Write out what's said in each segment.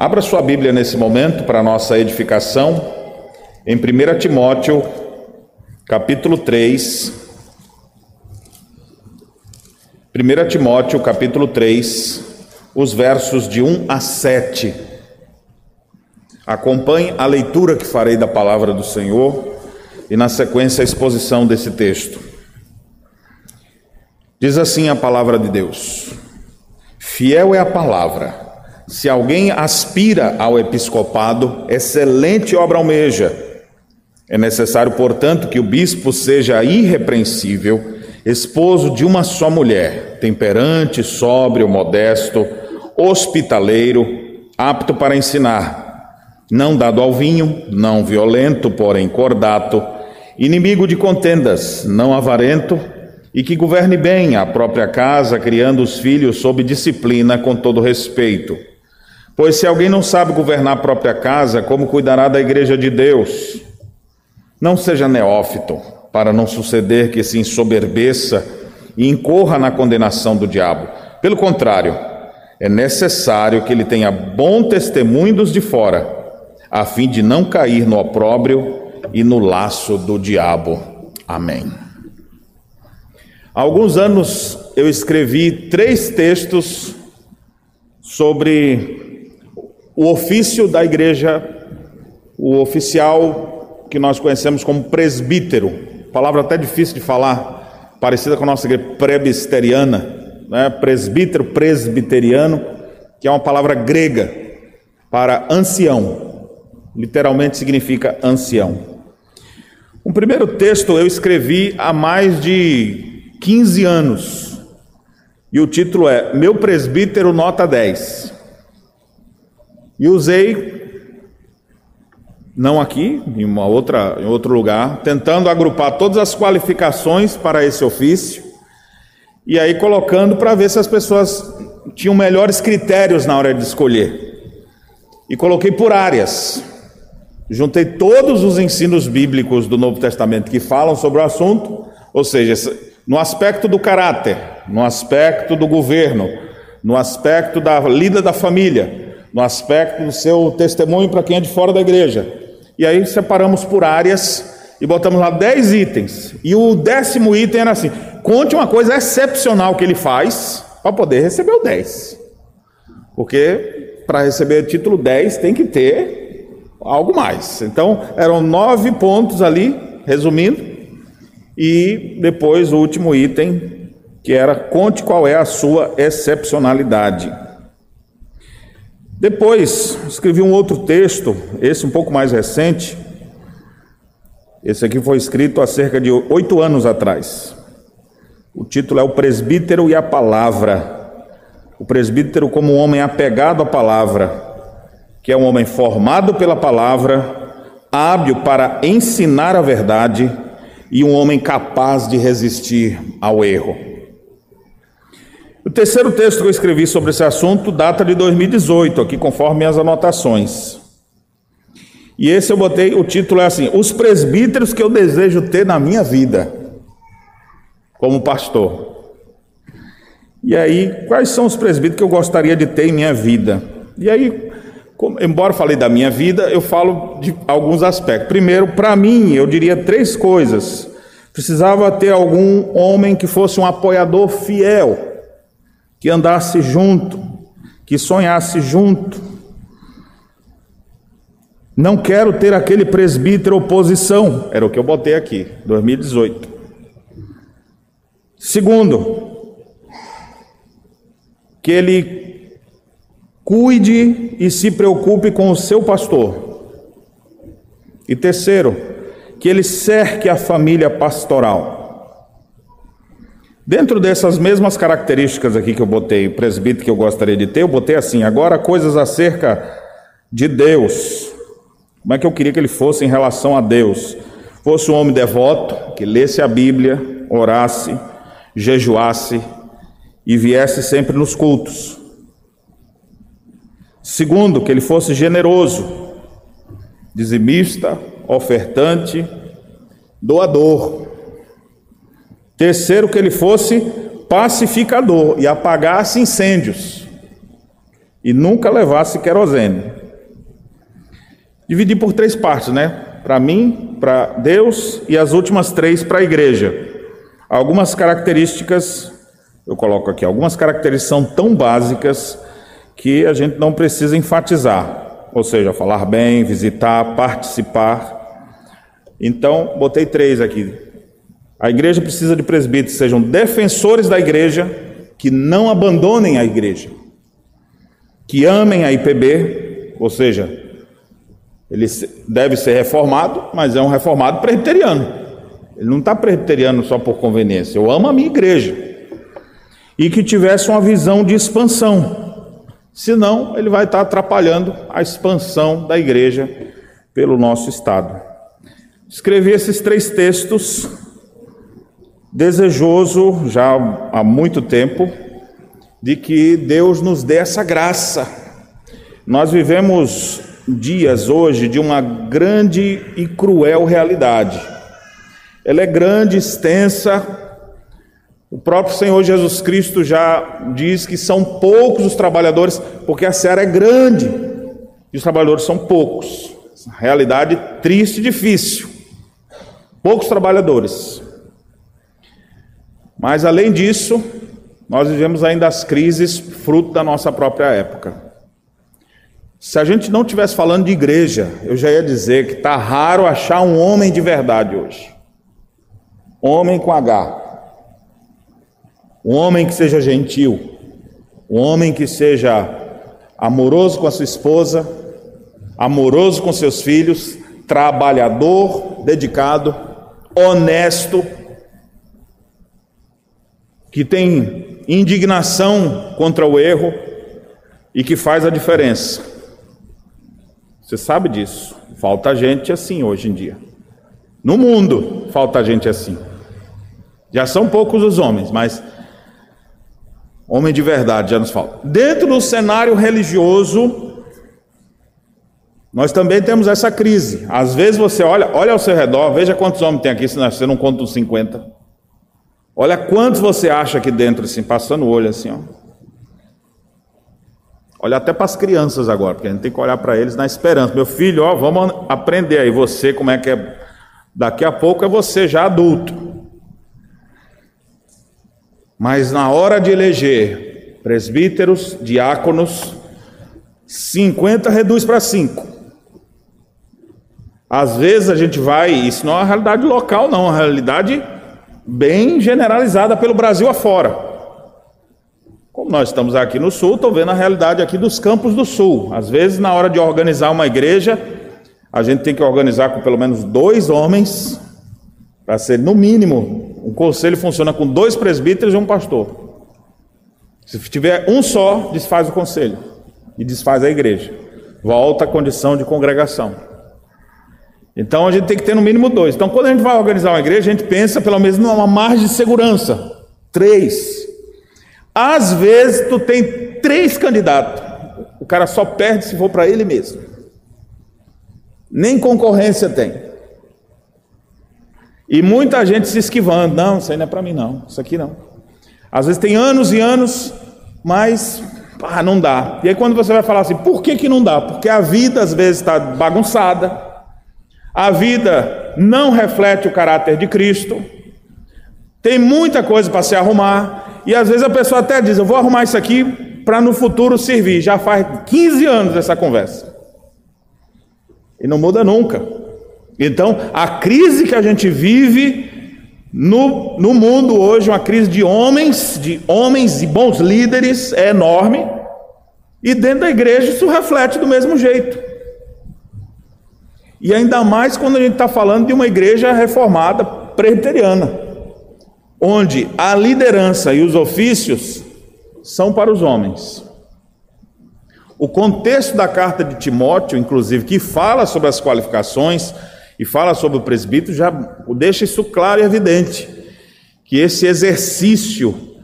Abra sua Bíblia nesse momento para nossa edificação, em 1 Timóteo, capítulo 3. 1 Timóteo, capítulo 3, os versos de 1 a 7. Acompanhe a leitura que farei da palavra do Senhor e, na sequência, a exposição desse texto. Diz assim a palavra de Deus: Fiel é a palavra se alguém aspira ao episcopado, excelente obra almeja. É necessário, portanto, que o bispo seja irrepreensível, esposo de uma só mulher, temperante, sóbrio, modesto, hospitaleiro, apto para ensinar, não dado ao vinho, não violento, porém cordato, inimigo de contendas, não avarento, e que governe bem a própria casa, criando os filhos sob disciplina com todo respeito. Pois se alguém não sabe governar a própria casa, como cuidará da igreja de Deus? Não seja neófito, para não suceder que se ensoberbeça e incorra na condenação do diabo. Pelo contrário, é necessário que ele tenha bom testemunho dos de fora, a fim de não cair no opróbrio e no laço do diabo. Amém. Há alguns anos eu escrevi três textos sobre o ofício da igreja, o oficial que nós conhecemos como presbítero, palavra até difícil de falar, parecida com a nossa igreja presbiteriana, né? presbítero, presbiteriano, que é uma palavra grega para ancião, literalmente significa ancião. Um primeiro texto eu escrevi há mais de 15 anos, e o título é Meu Presbítero Nota 10. E usei, não aqui, em, uma outra, em outro lugar, tentando agrupar todas as qualificações para esse ofício, e aí colocando para ver se as pessoas tinham melhores critérios na hora de escolher. E coloquei por áreas. Juntei todos os ensinos bíblicos do Novo Testamento que falam sobre o assunto, ou seja, no aspecto do caráter, no aspecto do governo, no aspecto da lida da família, no aspecto do seu testemunho para quem é de fora da igreja. E aí separamos por áreas e botamos lá 10 itens. E o décimo item era assim: conte uma coisa excepcional que ele faz para poder receber o 10. Porque para receber o título 10 tem que ter algo mais. Então eram nove pontos ali, resumindo, e depois o último item, que era conte qual é a sua excepcionalidade. Depois, escrevi um outro texto, esse um pouco mais recente. Esse aqui foi escrito há cerca de oito anos atrás. O título é O Presbítero e a Palavra. O presbítero, como um homem apegado à palavra, que é um homem formado pela palavra, hábil para ensinar a verdade e um homem capaz de resistir ao erro. O terceiro texto que eu escrevi sobre esse assunto data de 2018, aqui conforme as anotações. E esse eu botei, o título é assim: Os presbíteros que eu desejo ter na minha vida, como pastor. E aí, quais são os presbíteros que eu gostaria de ter em minha vida? E aí, embora falei da minha vida, eu falo de alguns aspectos. Primeiro, para mim, eu diria três coisas. Precisava ter algum homem que fosse um apoiador fiel que andasse junto, que sonhasse junto. Não quero ter aquele presbítero oposição, era o que eu botei aqui, 2018. Segundo, que ele cuide e se preocupe com o seu pastor. E terceiro, que ele cerque a família pastoral. Dentro dessas mesmas características aqui que eu botei, presbítero que eu gostaria de ter, eu botei assim: agora coisas acerca de Deus. Como é que eu queria que ele fosse em relação a Deus? Fosse um homem devoto, que lesse a Bíblia, orasse, jejuasse e viesse sempre nos cultos. Segundo, que ele fosse generoso, dizimista, ofertante, doador. Terceiro, que ele fosse pacificador e apagasse incêndios. e nunca levasse querosene. Dividi por três partes, né? Para mim, para Deus e as últimas três para a igreja. Algumas características, eu coloco aqui, algumas características são tão básicas que a gente não precisa enfatizar, ou seja, falar bem, visitar, participar. Então, botei três aqui. A igreja precisa de presbíteros que sejam defensores da igreja, que não abandonem a igreja, que amem a IPB, ou seja, ele deve ser reformado, mas é um reformado presbiteriano. Ele não está presbiteriano só por conveniência. Eu amo a minha igreja. E que tivesse uma visão de expansão. Senão, ele vai estar atrapalhando a expansão da igreja pelo nosso Estado. Escrevi esses três textos, desejoso já há muito tempo, de que Deus nos dê essa graça. Nós vivemos dias hoje de uma grande e cruel realidade. Ela é grande, extensa. O próprio Senhor Jesus Cristo já diz que são poucos os trabalhadores, porque a seara é grande e os trabalhadores são poucos. Realidade triste e difícil. Poucos trabalhadores. Mas além disso, nós vivemos ainda as crises fruto da nossa própria época. Se a gente não estivesse falando de igreja, eu já ia dizer que está raro achar um homem de verdade hoje. Homem com H. Um homem que seja gentil. Um homem que seja amoroso com a sua esposa, amoroso com seus filhos, trabalhador, dedicado, honesto, que tem indignação contra o erro e que faz a diferença. Você sabe disso. Falta gente assim hoje em dia. No mundo falta gente assim. Já são poucos os homens, mas homem de verdade já nos falta. Dentro do cenário religioso, nós também temos essa crise. Às vezes você olha, olha ao seu redor, veja quantos homens tem aqui, se você não conta os 50. Olha quantos você acha aqui dentro, assim, passando o olho assim, ó. Olha até para as crianças agora, porque a gente tem que olhar para eles na esperança. Meu filho, ó, vamos aprender aí você como é que é. Daqui a pouco é você já adulto. Mas na hora de eleger presbíteros, diáconos, 50 reduz para 5. Às vezes a gente vai, isso não é uma realidade local, não, é uma realidade bem generalizada pelo Brasil afora. Como nós estamos aqui no sul, estou vendo a realidade aqui dos campos do sul. Às vezes, na hora de organizar uma igreja, a gente tem que organizar com pelo menos dois homens, para ser, no mínimo, um conselho funciona com dois presbíteros e um pastor. Se tiver um só, desfaz o conselho e desfaz a igreja. Volta à condição de congregação. Então a gente tem que ter no mínimo dois. Então, quando a gente vai organizar uma igreja, a gente pensa pelo menos numa margem de segurança. Três. Às vezes tu tem três candidatos, o cara só perde se for para ele mesmo. Nem concorrência tem. E muita gente se esquivando, não, isso aí não é para mim não, isso aqui não. Às vezes tem anos e anos, mas ah, não dá. E aí quando você vai falar assim, por que, que não dá? Porque a vida às vezes está bagunçada, a vida não reflete o caráter de Cristo, tem muita coisa para se arrumar, e às vezes a pessoa até diz: Eu vou arrumar isso aqui para no futuro servir. Já faz 15 anos essa conversa. E não muda nunca. Então, a crise que a gente vive no, no mundo hoje, uma crise de homens, de homens e bons líderes, é enorme. E dentro da igreja isso reflete do mesmo jeito. E ainda mais quando a gente está falando de uma igreja reformada presbiteriana onde a liderança e os ofícios são para os homens. O contexto da carta de Timóteo, inclusive, que fala sobre as qualificações e fala sobre o presbítero, já deixa isso claro e evidente, que esse exercício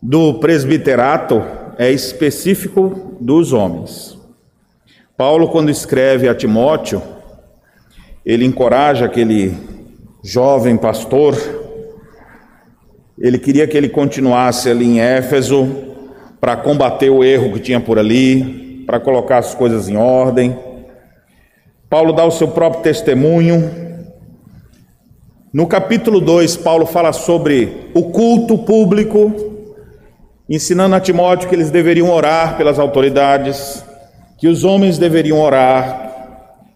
do presbiterato é específico dos homens. Paulo, quando escreve a Timóteo, ele encoraja aquele jovem pastor ele queria que ele continuasse ali em Éfeso para combater o erro que tinha por ali, para colocar as coisas em ordem. Paulo dá o seu próprio testemunho. No capítulo 2, Paulo fala sobre o culto público, ensinando a Timóteo que eles deveriam orar pelas autoridades, que os homens deveriam orar,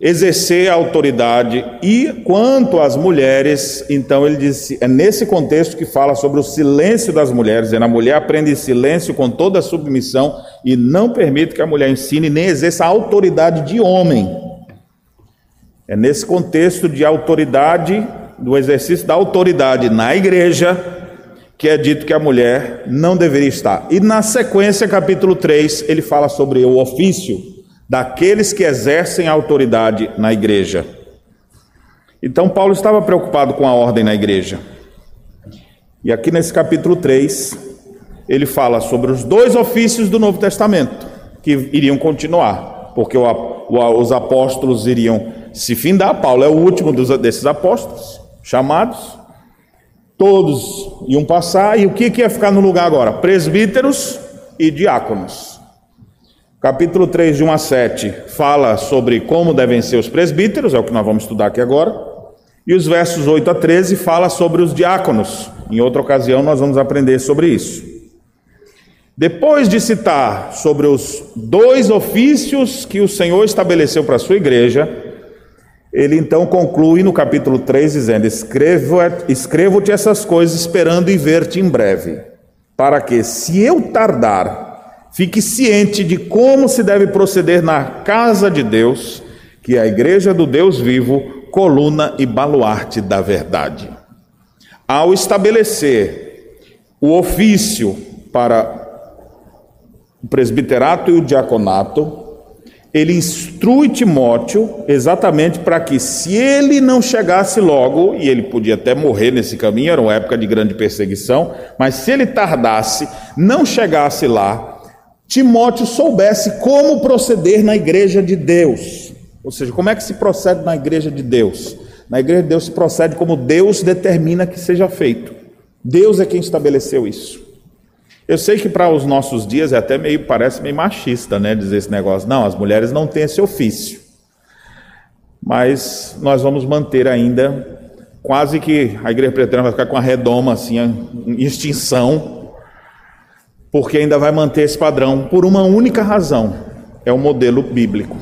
exercer a autoridade. E quanto às mulheres, então ele disse, é nesse contexto que fala sobre o silêncio das mulheres, dizendo a mulher aprende silêncio com toda submissão e não permite que a mulher ensine nem exerça a autoridade de homem. É nesse contexto de autoridade, do exercício da autoridade na igreja, que é dito que a mulher não deveria estar. E na sequência, capítulo 3, ele fala sobre o ofício daqueles que exercem autoridade na igreja. Então, Paulo estava preocupado com a ordem na igreja. E aqui nesse capítulo 3, ele fala sobre os dois ofícios do Novo Testamento que iriam continuar, porque os apóstolos iriam se findar. Paulo é o último desses apóstolos chamados. Todos iam passar, e o que, que ia ficar no lugar agora? Presbíteros e diáconos. Capítulo 3, de 1 a 7, fala sobre como devem ser os presbíteros, é o que nós vamos estudar aqui agora. E os versos 8 a 13 fala sobre os diáconos. Em outra ocasião nós vamos aprender sobre isso. Depois de citar sobre os dois ofícios que o Senhor estabeleceu para a sua igreja, ele então conclui no capítulo 3 dizendo: Escrevo-te essas coisas esperando e ver-te em breve, para que, se eu tardar, Fique ciente de como se deve proceder na casa de Deus, que é a igreja do Deus vivo, coluna e baluarte da verdade. Ao estabelecer o ofício para o presbiterato e o diaconato, ele instrui Timóteo exatamente para que, se ele não chegasse logo, e ele podia até morrer nesse caminho, era uma época de grande perseguição, mas se ele tardasse, não chegasse lá, Timóteo soubesse como proceder na igreja de Deus. Ou seja, como é que se procede na igreja de Deus? Na igreja de Deus se procede como Deus determina que seja feito. Deus é quem estabeleceu isso. Eu sei que para os nossos dias é até meio, parece meio machista, né, dizer esse negócio. Não, as mulheres não têm esse ofício. Mas nós vamos manter ainda, quase que a igreja preteriana vai ficar com a redoma assim, em extinção, porque ainda vai manter esse padrão por uma única razão: é o modelo bíblico.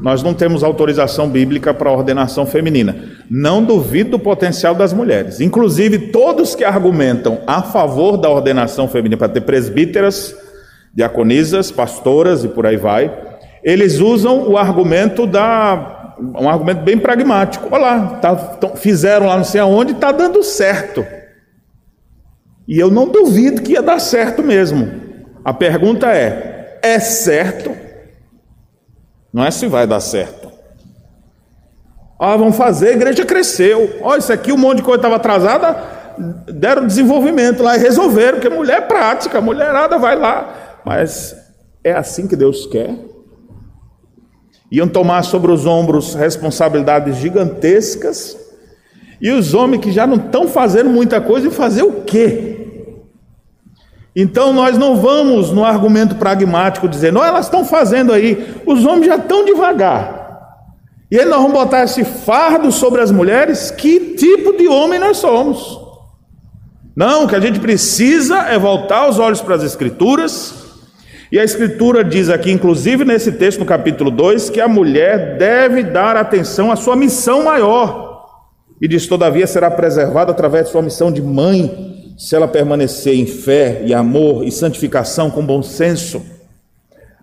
Nós não temos autorização bíblica para ordenação feminina. Não duvido do potencial das mulheres. Inclusive, todos que argumentam a favor da ordenação feminina para ter presbíteras, diaconisas, pastoras e por aí vai, eles usam o argumento da um argumento bem pragmático. Olha lá, tá, fizeram lá não sei aonde, está dando certo. E eu não duvido que ia dar certo mesmo. A pergunta é: é certo? Não é se vai dar certo. Ah, vamos fazer, a igreja cresceu. Olha, isso aqui, um monte de coisa estava atrasada, deram desenvolvimento lá e resolveram, porque mulher é prática, mulherada vai lá. Mas é assim que Deus quer. Iam tomar sobre os ombros responsabilidades gigantescas, e os homens que já não estão fazendo muita coisa, fazer o quê? Então nós não vamos no argumento pragmático dizer, não, elas estão fazendo aí, os homens já estão devagar. E aí nós vamos botar esse fardo sobre as mulheres, que tipo de homem nós somos? Não, o que a gente precisa é voltar os olhos para as Escrituras, e a Escritura diz aqui, inclusive nesse texto, no capítulo 2, que a mulher deve dar atenção à sua missão maior, e diz: todavia será preservada através de sua missão de mãe, se ela permanecer em fé e amor e santificação com bom senso.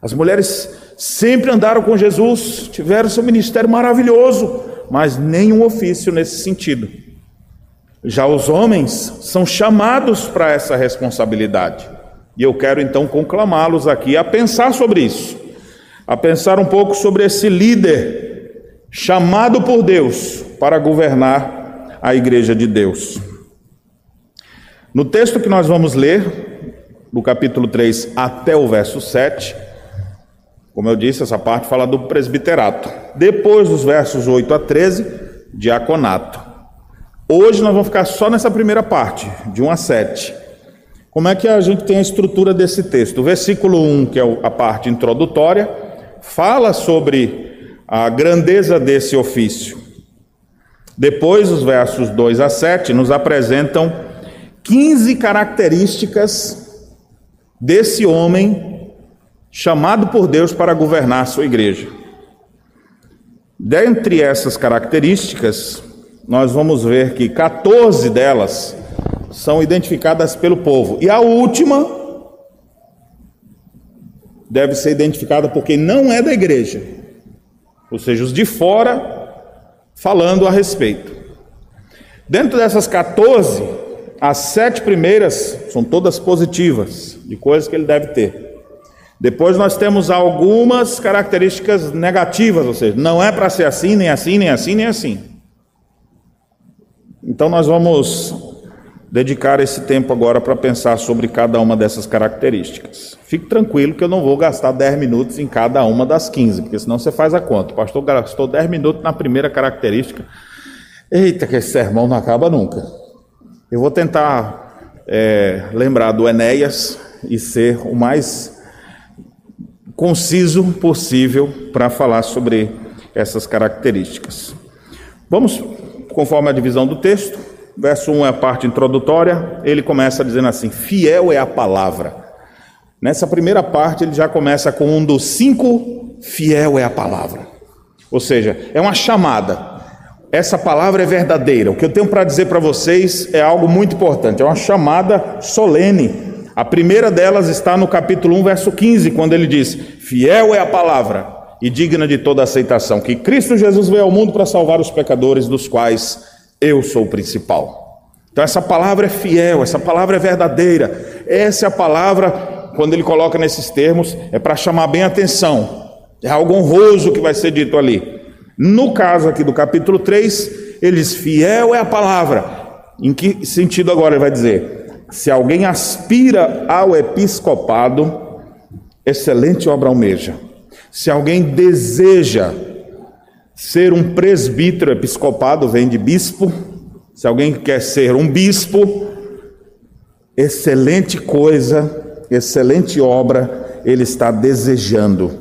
As mulheres sempre andaram com Jesus, tiveram seu ministério maravilhoso, mas nenhum ofício nesse sentido. Já os homens são chamados para essa responsabilidade. E eu quero então conclamá-los aqui a pensar sobre isso, a pensar um pouco sobre esse líder chamado por Deus para governar a igreja de Deus. No texto que nós vamos ler, do capítulo 3 até o verso 7, como eu disse, essa parte fala do presbiterato. Depois dos versos 8 a 13, diaconato. Hoje nós vamos ficar só nessa primeira parte, de 1 a 7. Como é que a gente tem a estrutura desse texto? O versículo 1, que é a parte introdutória, fala sobre a grandeza desse ofício. Depois, os versos 2 a 7 nos apresentam 15 características desse homem chamado por Deus para governar sua igreja. Dentre essas características, nós vamos ver que 14 delas são identificadas pelo povo. E a última deve ser identificada por quem não é da igreja, ou seja, os de fora falando a respeito. Dentro dessas 14, as sete primeiras são todas positivas, de coisas que ele deve ter. Depois nós temos algumas características negativas, ou seja, não é para ser assim, nem assim, nem assim, nem assim. Então nós vamos dedicar esse tempo agora para pensar sobre cada uma dessas características. Fique tranquilo que eu não vou gastar 10 minutos em cada uma das 15, porque senão você faz a conta. O pastor gastou 10 minutos na primeira característica. Eita, que esse sermão não acaba nunca. Eu vou tentar é, lembrar do Enéas e ser o mais conciso possível para falar sobre essas características. Vamos, conforme a divisão do texto, verso 1 é a parte introdutória, ele começa dizendo assim: fiel é a palavra. Nessa primeira parte, ele já começa com um dos cinco: fiel é a palavra. Ou seja, é uma chamada. Essa palavra é verdadeira. O que eu tenho para dizer para vocês é algo muito importante. É uma chamada solene. A primeira delas está no capítulo 1, verso 15, quando ele diz: Fiel é a palavra e digna de toda aceitação, que Cristo Jesus veio ao mundo para salvar os pecadores, dos quais eu sou o principal. Então, essa palavra é fiel, essa palavra é verdadeira. Essa é a palavra, quando ele coloca nesses termos, é para chamar bem atenção. É algo honroso que vai ser dito ali. No caso aqui do capítulo 3, ele diz: fiel é a palavra. Em que sentido agora ele vai dizer? Se alguém aspira ao episcopado, excelente obra almeja. Se alguém deseja Ser um presbítero episcopado vem de bispo. Se alguém quer ser um bispo, excelente coisa, excelente obra ele está desejando.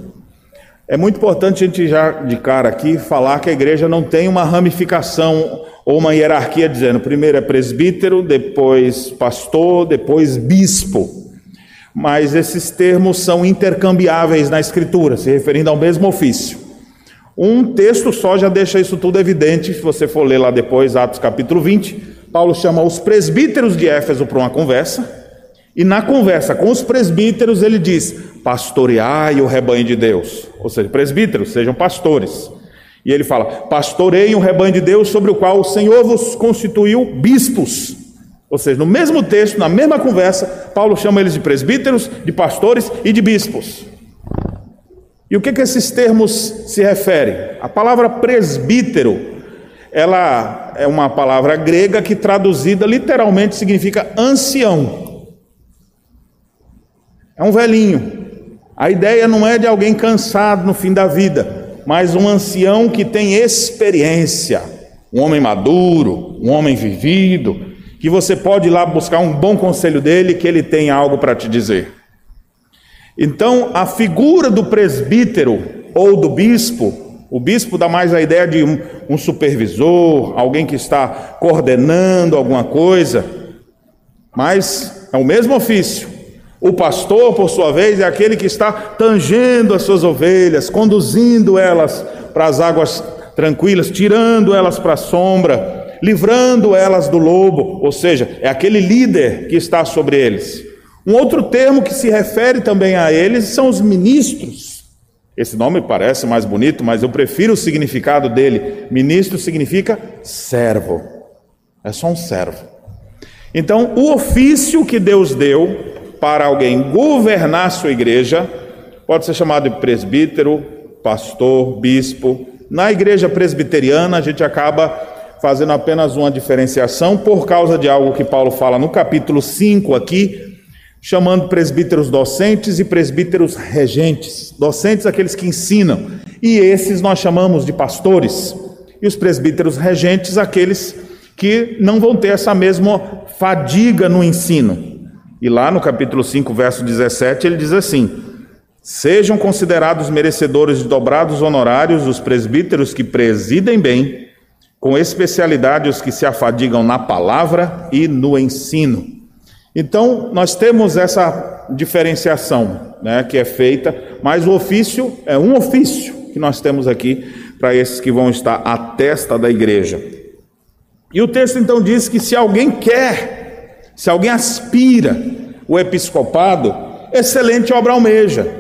É muito importante a gente já de cara aqui falar que a igreja não tem uma ramificação ou uma hierarquia dizendo primeiro é presbítero, depois pastor, depois bispo. Mas esses termos são intercambiáveis na escritura, se referindo ao mesmo ofício. Um texto só já deixa isso tudo evidente, se você for ler lá depois, Atos capítulo 20. Paulo chama os presbíteros de Éfeso para uma conversa, e na conversa com os presbíteros ele diz: pastoreai o rebanho de Deus. Ou seja, presbíteros, sejam pastores. E ele fala: pastoreiem o rebanho de Deus sobre o qual o Senhor vos constituiu bispos. Ou seja, no mesmo texto, na mesma conversa, Paulo chama eles de presbíteros, de pastores e de bispos. E o que, que esses termos se referem? A palavra presbítero, ela é uma palavra grega que traduzida literalmente significa ancião. É um velhinho. A ideia não é de alguém cansado no fim da vida, mas um ancião que tem experiência, um homem maduro, um homem vivido, que você pode ir lá buscar um bom conselho dele, que ele tem algo para te dizer. Então, a figura do presbítero ou do bispo, o bispo dá mais a ideia de um, um supervisor, alguém que está coordenando alguma coisa, mas é o mesmo ofício. O pastor, por sua vez, é aquele que está tangendo as suas ovelhas, conduzindo elas para as águas tranquilas, tirando elas para a sombra, livrando elas do lobo, ou seja, é aquele líder que está sobre eles. Um outro termo que se refere também a eles são os ministros. Esse nome parece mais bonito, mas eu prefiro o significado dele. Ministro significa servo. É só um servo. Então, o ofício que Deus deu para alguém governar sua igreja pode ser chamado de presbítero, pastor, bispo. Na igreja presbiteriana, a gente acaba fazendo apenas uma diferenciação por causa de algo que Paulo fala no capítulo 5 aqui, chamando presbíteros docentes e presbíteros regentes. Docentes, aqueles que ensinam, e esses nós chamamos de pastores. E os presbíteros regentes, aqueles que não vão ter essa mesma fadiga no ensino. E lá no capítulo 5, verso 17, ele diz assim: Sejam considerados merecedores de dobrados honorários os presbíteros que presidem bem, com especialidade os que se afadigam na palavra e no ensino. Então, nós temos essa diferenciação né, que é feita, mas o ofício é um ofício que nós temos aqui para esses que vão estar à testa da igreja. E o texto então diz que se alguém quer, se alguém aspira o episcopado, excelente obra almeja.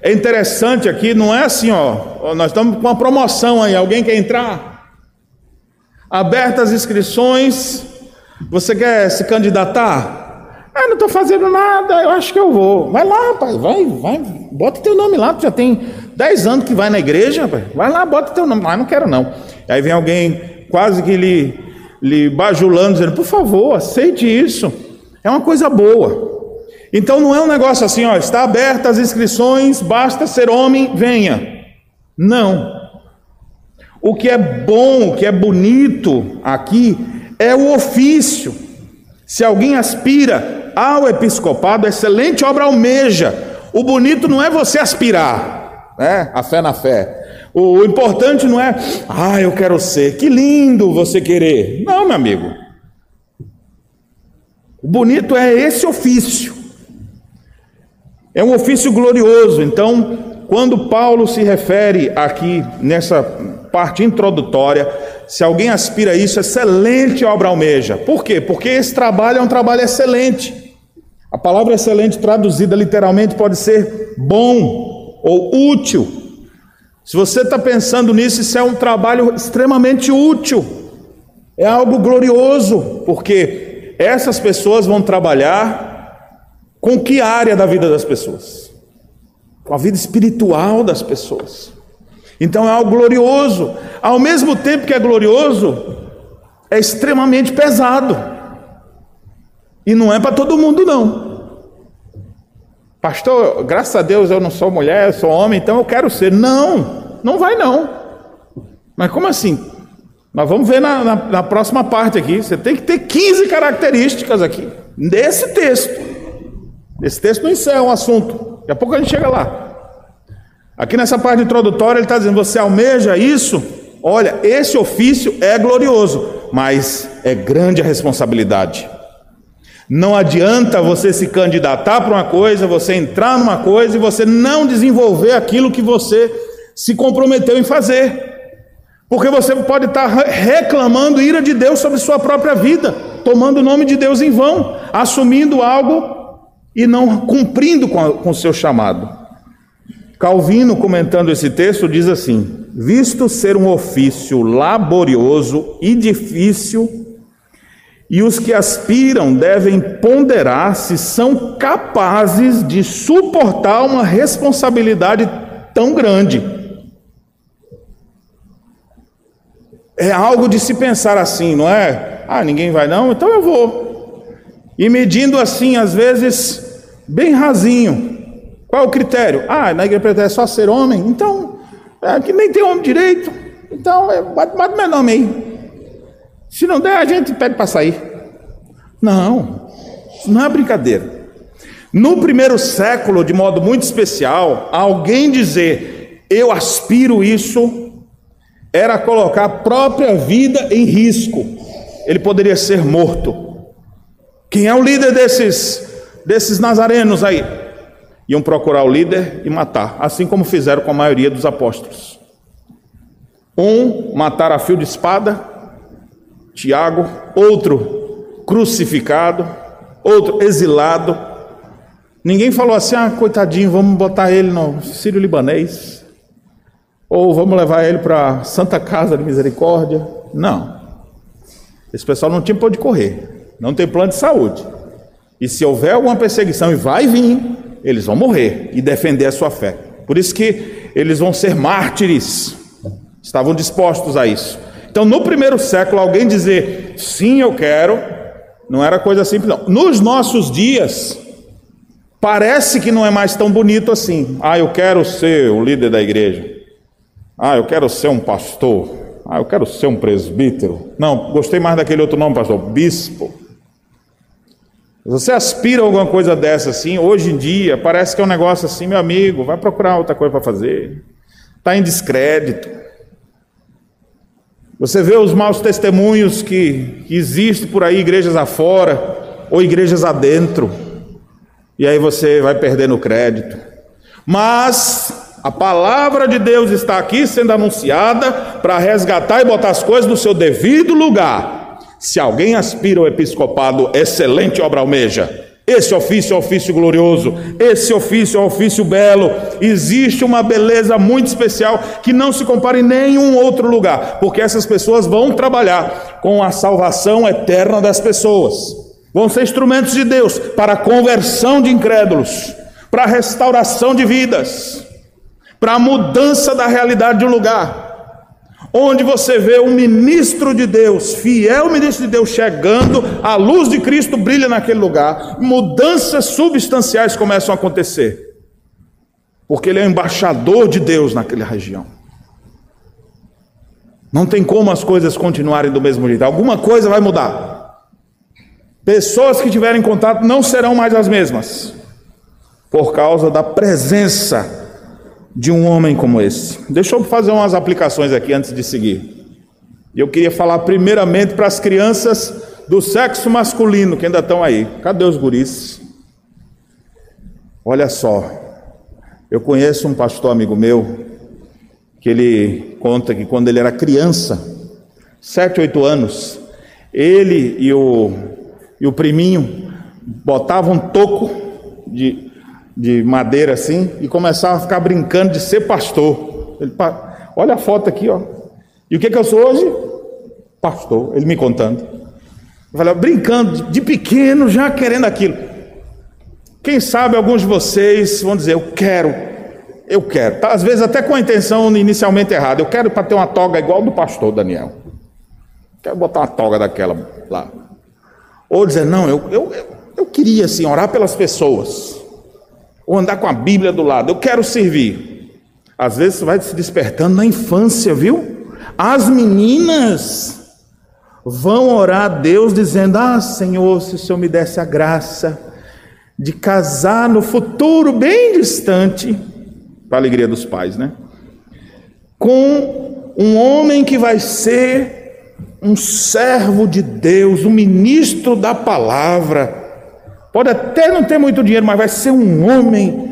É interessante aqui, não é assim, ó, nós estamos com uma promoção aí, alguém quer entrar? Abertas as inscrições, você quer se candidatar? Ah, não estou fazendo nada, eu acho que eu vou. Vai lá, pai, vai, vai, bota teu nome lá, tu já tem 10 anos que vai na igreja, pai. vai lá, bota teu nome. Ah, não quero não. Aí vem alguém quase que lhe, lhe bajulando, dizendo, por favor, aceite isso. É uma coisa boa. Então não é um negócio assim, ó, está aberta as inscrições, basta ser homem, venha. Não. O que é bom, o que é bonito aqui é o ofício. Se alguém aspira ao episcopado, excelente obra almeja. O bonito não é você aspirar, né? A fé na fé. O, o importante não é, ah, eu quero ser. Que lindo você querer. Não, meu amigo. O bonito é esse ofício. É um ofício glorioso. Então, quando Paulo se refere aqui nessa parte introdutória, se alguém aspira a isso, excelente obra almeja. Por quê? Porque esse trabalho é um trabalho excelente. A palavra excelente traduzida literalmente pode ser bom ou útil. Se você está pensando nisso, isso é um trabalho extremamente útil. É algo glorioso, porque essas pessoas vão trabalhar com que área da vida das pessoas? Com a vida espiritual das pessoas. Então é algo glorioso. Ao mesmo tempo que é glorioso, é extremamente pesado. E não é para todo mundo, não. Pastor, graças a Deus eu não sou mulher, eu sou homem, então eu quero ser. Não, não vai não. Mas como assim? Nós vamos ver na, na, na próxima parte aqui. Você tem que ter 15 características aqui, nesse texto. Esse texto não encerra um assunto, daqui a pouco a gente chega lá. Aqui nessa parte introdutória ele está dizendo: você almeja isso? Olha, esse ofício é glorioso, mas é grande a responsabilidade. Não adianta você se candidatar para uma coisa, você entrar numa coisa e você não desenvolver aquilo que você se comprometeu em fazer. Porque você pode estar reclamando ira de Deus sobre sua própria vida, tomando o nome de Deus em vão, assumindo algo e não cumprindo com o seu chamado. Calvino, comentando esse texto, diz assim: Visto ser um ofício laborioso e difícil, e os que aspiram devem ponderar se são capazes de suportar uma responsabilidade tão grande. É algo de se pensar assim, não é? Ah, ninguém vai não, então eu vou. E medindo assim, às vezes, bem rasinho. Qual é o critério? Ah, na igreja é só ser homem? Então, é, que nem tem homem direito. Então, é, bate, bate meu nome aí. Se não der, a gente pede para sair. Não, não é brincadeira. No primeiro século, de modo muito especial, alguém dizer eu aspiro isso era colocar a própria vida em risco. Ele poderia ser morto. Quem é o líder desses, desses nazarenos aí? Iam procurar o líder e matar, assim como fizeram com a maioria dos apóstolos. Um mataram a fio de espada, Tiago, outro crucificado, outro exilado. Ninguém falou assim: ah, coitadinho, vamos botar ele no Sírio Libanês, ou vamos levar ele para Santa Casa de Misericórdia. Não, esse pessoal não tinha para onde correr não tem plano de saúde. E se houver alguma perseguição, e vai vir, eles vão morrer e defender a sua fé. Por isso que eles vão ser mártires. Estavam dispostos a isso. Então, no primeiro século, alguém dizer sim, eu quero, não era coisa simples, não. Nos nossos dias, parece que não é mais tão bonito assim. Ah, eu quero ser o líder da igreja. Ah, eu quero ser um pastor. Ah, eu quero ser um presbítero. Não, gostei mais daquele outro nome, pastor, bispo. Você aspira a alguma coisa dessa assim, hoje em dia, parece que é um negócio assim, meu amigo, vai procurar outra coisa para fazer. Está em descrédito. Você vê os maus testemunhos que, que existem por aí, igrejas afora ou igrejas adentro, e aí você vai perdendo crédito. Mas a palavra de Deus está aqui sendo anunciada para resgatar e botar as coisas no seu devido lugar. Se alguém aspira ao episcopado, excelente obra almeja. Esse ofício é ofício glorioso, esse ofício é ofício belo. Existe uma beleza muito especial que não se compara em nenhum outro lugar, porque essas pessoas vão trabalhar com a salvação eterna das pessoas. Vão ser instrumentos de Deus para a conversão de incrédulos, para a restauração de vidas para a mudança da realidade de um lugar. Onde você vê um ministro de Deus, fiel ministro de Deus, chegando, a luz de Cristo brilha naquele lugar, mudanças substanciais começam a acontecer, porque ele é embaixador de Deus naquela região. Não tem como as coisas continuarem do mesmo jeito, alguma coisa vai mudar. Pessoas que tiverem contato não serão mais as mesmas, por causa da presença de um homem como esse. Deixa eu fazer umas aplicações aqui antes de seguir. Eu queria falar primeiramente para as crianças do sexo masculino que ainda estão aí. Cadê os guris? Olha só, eu conheço um pastor amigo meu que ele conta que quando ele era criança, sete, oito anos, ele e o, e o priminho botavam um toco de, de madeira assim e começava a ficar brincando de ser pastor. Ele, olha a foto aqui, ó. E o que, que eu sou hoje? Pastor. Ele me contando. Eu falei, brincando de pequeno, já querendo aquilo. Quem sabe alguns de vocês vão dizer, eu quero, eu quero. Tá, às vezes até com a intenção inicialmente errada. Eu quero para ter uma toga igual do pastor Daniel. Quero botar uma toga daquela lá. Ou dizer, não, eu, eu, eu queria assim, orar pelas pessoas ou andar com a Bíblia do lado. Eu quero servir. Às vezes vai se despertando na infância, viu? As meninas vão orar a Deus dizendo: Ah, Senhor, se o Senhor me desse a graça de casar no futuro bem distante, para a alegria dos pais, né? Com um homem que vai ser um servo de Deus, um ministro da palavra Pode até não ter muito dinheiro, mas vai ser um homem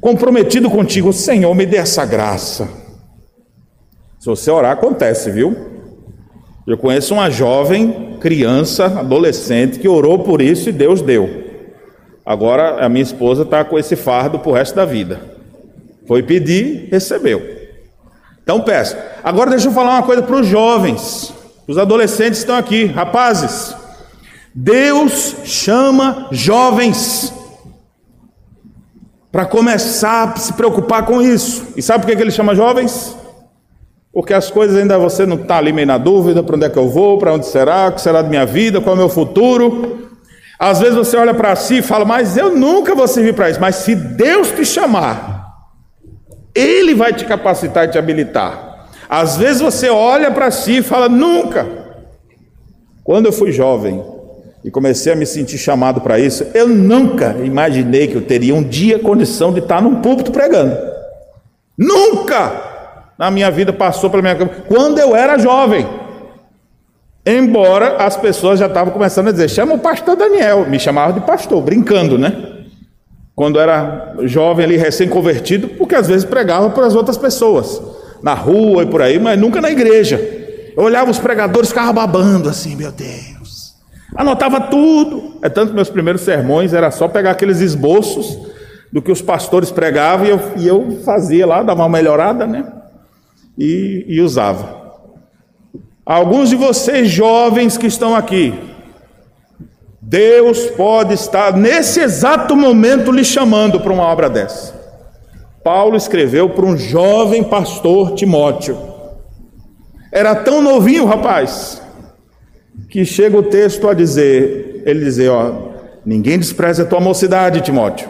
comprometido contigo. Senhor, me dê essa graça. Se você orar, acontece, viu? Eu conheço uma jovem, criança, adolescente, que orou por isso e Deus deu. Agora a minha esposa está com esse fardo para o resto da vida. Foi pedir, recebeu. Então peço. Agora deixa eu falar uma coisa para os jovens. Os adolescentes estão aqui, rapazes. Deus chama jovens para começar a se preocupar com isso. E sabe por que ele chama jovens? Porque as coisas ainda você não está ali meio na dúvida: para onde é que eu vou, para onde será, o que será da minha vida, qual é o meu futuro. Às vezes você olha para si e fala, mas eu nunca vou servir para isso. Mas se Deus te chamar, Ele vai te capacitar e te habilitar. Às vezes você olha para si e fala, nunca. Quando eu fui jovem, e comecei a me sentir chamado para isso, eu nunca imaginei que eu teria um dia condição de estar num púlpito pregando. Nunca na minha vida passou pela minha cabeça. Quando eu era jovem. Embora as pessoas já estavam começando a dizer, chama o pastor Daniel. Me chamavam de pastor, brincando, né? Quando era jovem ali, recém-convertido, porque às vezes pregava para as outras pessoas, na rua e por aí, mas nunca na igreja. Eu olhava os pregadores, ficava babando assim, meu Deus. Anotava tudo. É tanto que meus primeiros sermões era só pegar aqueles esboços do que os pastores pregavam e eu, e eu fazia lá, dava uma melhorada, né? E, e usava. Alguns de vocês jovens que estão aqui, Deus pode estar nesse exato momento lhe chamando para uma obra dessa. Paulo escreveu para um jovem pastor Timóteo. Era tão novinho, rapaz, que chega o texto a dizer, ele dizer, ó, ninguém despreza a tua mocidade, Timóteo.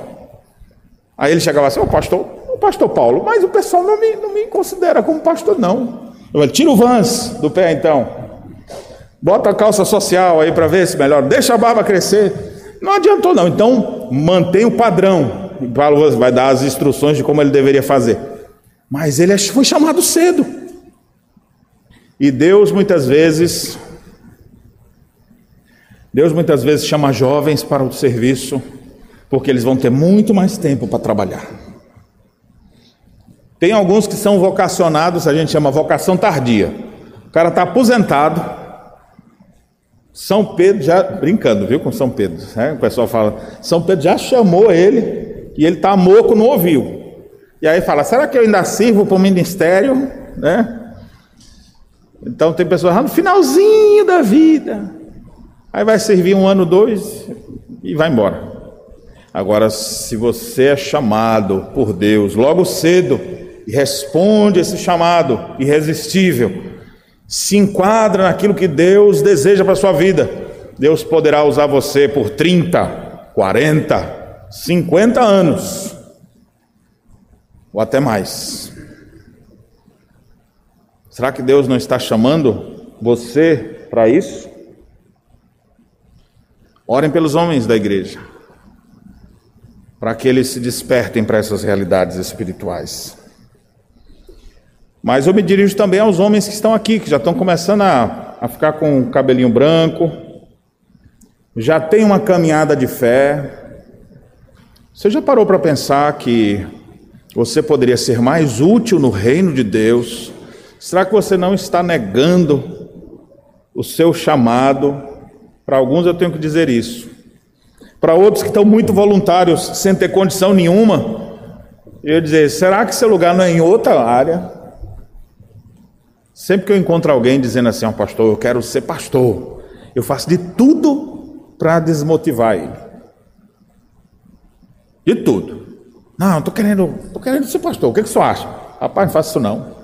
Aí ele chegava assim, o pastor, o pastor Paulo, mas o pessoal não me, não me considera como pastor, não. Eu tira o vans do pé então. Bota a calça social aí para ver se melhor. Deixa a barba crescer. Não adiantou, não. Então, mantém o padrão. Paulo vai dar as instruções de como ele deveria fazer. Mas ele foi chamado cedo. E Deus muitas vezes Deus muitas vezes chama jovens para o serviço, porque eles vão ter muito mais tempo para trabalhar. Tem alguns que são vocacionados, a gente chama vocação tardia. O cara está aposentado. São Pedro já, brincando, viu, com São Pedro, né? o pessoal fala, São Pedro já chamou ele e ele está moco, não ouviu. E aí fala, será que eu ainda sirvo para o ministério? Né? Então tem pessoas lá no finalzinho da vida. Aí vai servir um ano, dois e vai embora. Agora, se você é chamado por Deus logo cedo e responde esse chamado irresistível, se enquadra naquilo que Deus deseja para sua vida, Deus poderá usar você por 30, 40, 50 anos, ou até mais. Será que Deus não está chamando você para isso? Orem pelos homens da igreja, para que eles se despertem para essas realidades espirituais. Mas eu me dirijo também aos homens que estão aqui, que já estão começando a, a ficar com o cabelinho branco, já tem uma caminhada de fé. Você já parou para pensar que você poderia ser mais útil no reino de Deus? Será que você não está negando o seu chamado? Para alguns eu tenho que dizer isso. Para outros que estão muito voluntários, sem ter condição nenhuma, eu dizer: será que seu lugar não é em outra área? Sempre que eu encontro alguém dizendo assim, ó, oh, pastor, eu quero ser pastor, eu faço de tudo para desmotivar ele. De tudo. Não, estou querendo, tô querendo ser pastor. O que, que você acha? Rapaz, não faço isso não.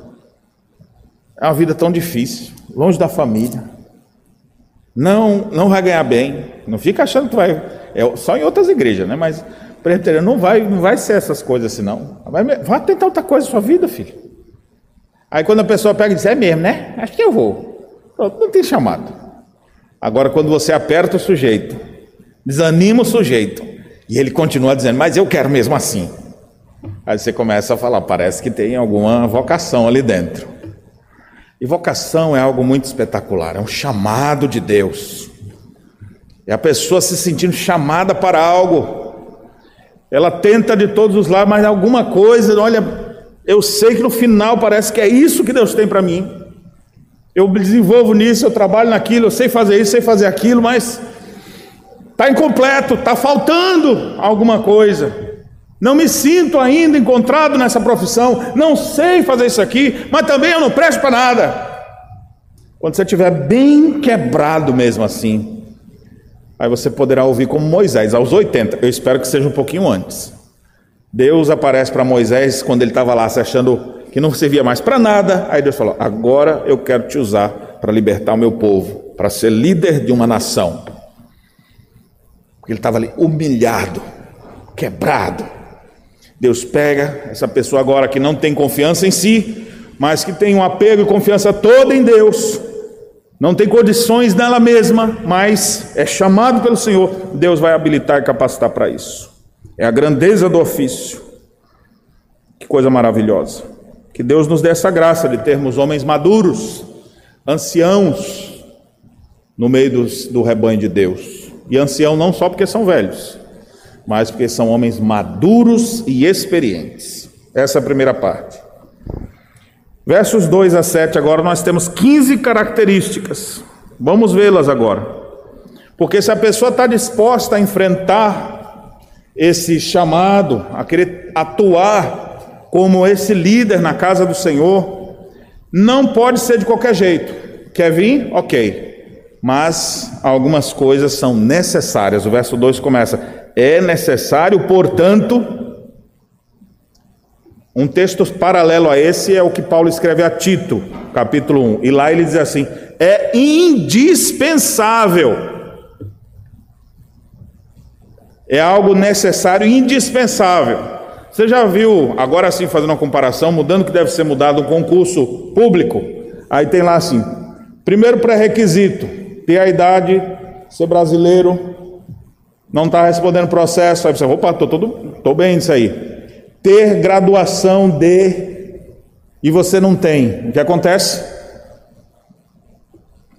É uma vida tão difícil, longe da família não, não vai ganhar bem. Não fica achando que vai. É só em outras igrejas, né? Mas presbiteriano não vai, não vai ser essas coisas assim, não. Vai, vai tentar outra coisa na sua vida, filho. Aí quando a pessoa pega e diz, é mesmo, né? Acho que eu vou. não tem chamado. Agora, quando você aperta o sujeito, desanima o sujeito, e ele continua dizendo, mas eu quero mesmo assim. Aí você começa a falar, parece que tem alguma vocação ali dentro. E vocação é algo muito espetacular, é um chamado de Deus. É a pessoa se sentindo chamada para algo. Ela tenta de todos os lados, mas alguma coisa, olha, eu sei que no final parece que é isso que Deus tem para mim. Eu desenvolvo nisso, eu trabalho naquilo, eu sei fazer isso, sei fazer aquilo, mas está incompleto, está faltando alguma coisa. Não me sinto ainda encontrado nessa profissão, não sei fazer isso aqui, mas também eu não presto para nada. Quando você estiver bem quebrado mesmo assim, aí você poderá ouvir como Moisés, aos 80, eu espero que seja um pouquinho antes. Deus aparece para Moisés quando ele estava lá se achando que não servia mais para nada, aí Deus falou: Agora eu quero te usar para libertar o meu povo, para ser líder de uma nação. Porque ele estava ali humilhado, quebrado Deus pega essa pessoa agora que não tem confiança em si, mas que tem um apego e confiança toda em Deus, não tem condições nela mesma, mas é chamado pelo Senhor, Deus vai habilitar e capacitar para isso. É a grandeza do ofício. Que coisa maravilhosa. Que Deus nos dê essa graça de termos homens maduros, anciãos, no meio dos, do rebanho de Deus. E ancião não só porque são velhos, mas porque são homens maduros e experientes. Essa é a primeira parte. Versos 2 a 7, agora nós temos 15 características. Vamos vê-las agora. Porque se a pessoa está disposta a enfrentar esse chamado, a querer atuar como esse líder na casa do Senhor, não pode ser de qualquer jeito. Quer vir? Ok. Mas algumas coisas são necessárias. O verso 2 começa: é necessário, portanto, um texto paralelo a esse é o que Paulo escreve a Tito, capítulo 1. E lá ele diz assim: é indispensável. É algo necessário e indispensável. Você já viu, agora sim, fazendo uma comparação, mudando que deve ser mudado um concurso público? Aí tem lá assim: primeiro pré-requisito, ter a idade, ser brasileiro, Não está respondendo processo, aí você, opa, estou tô, tô bem nisso aí. Ter graduação de e você não tem. O que acontece?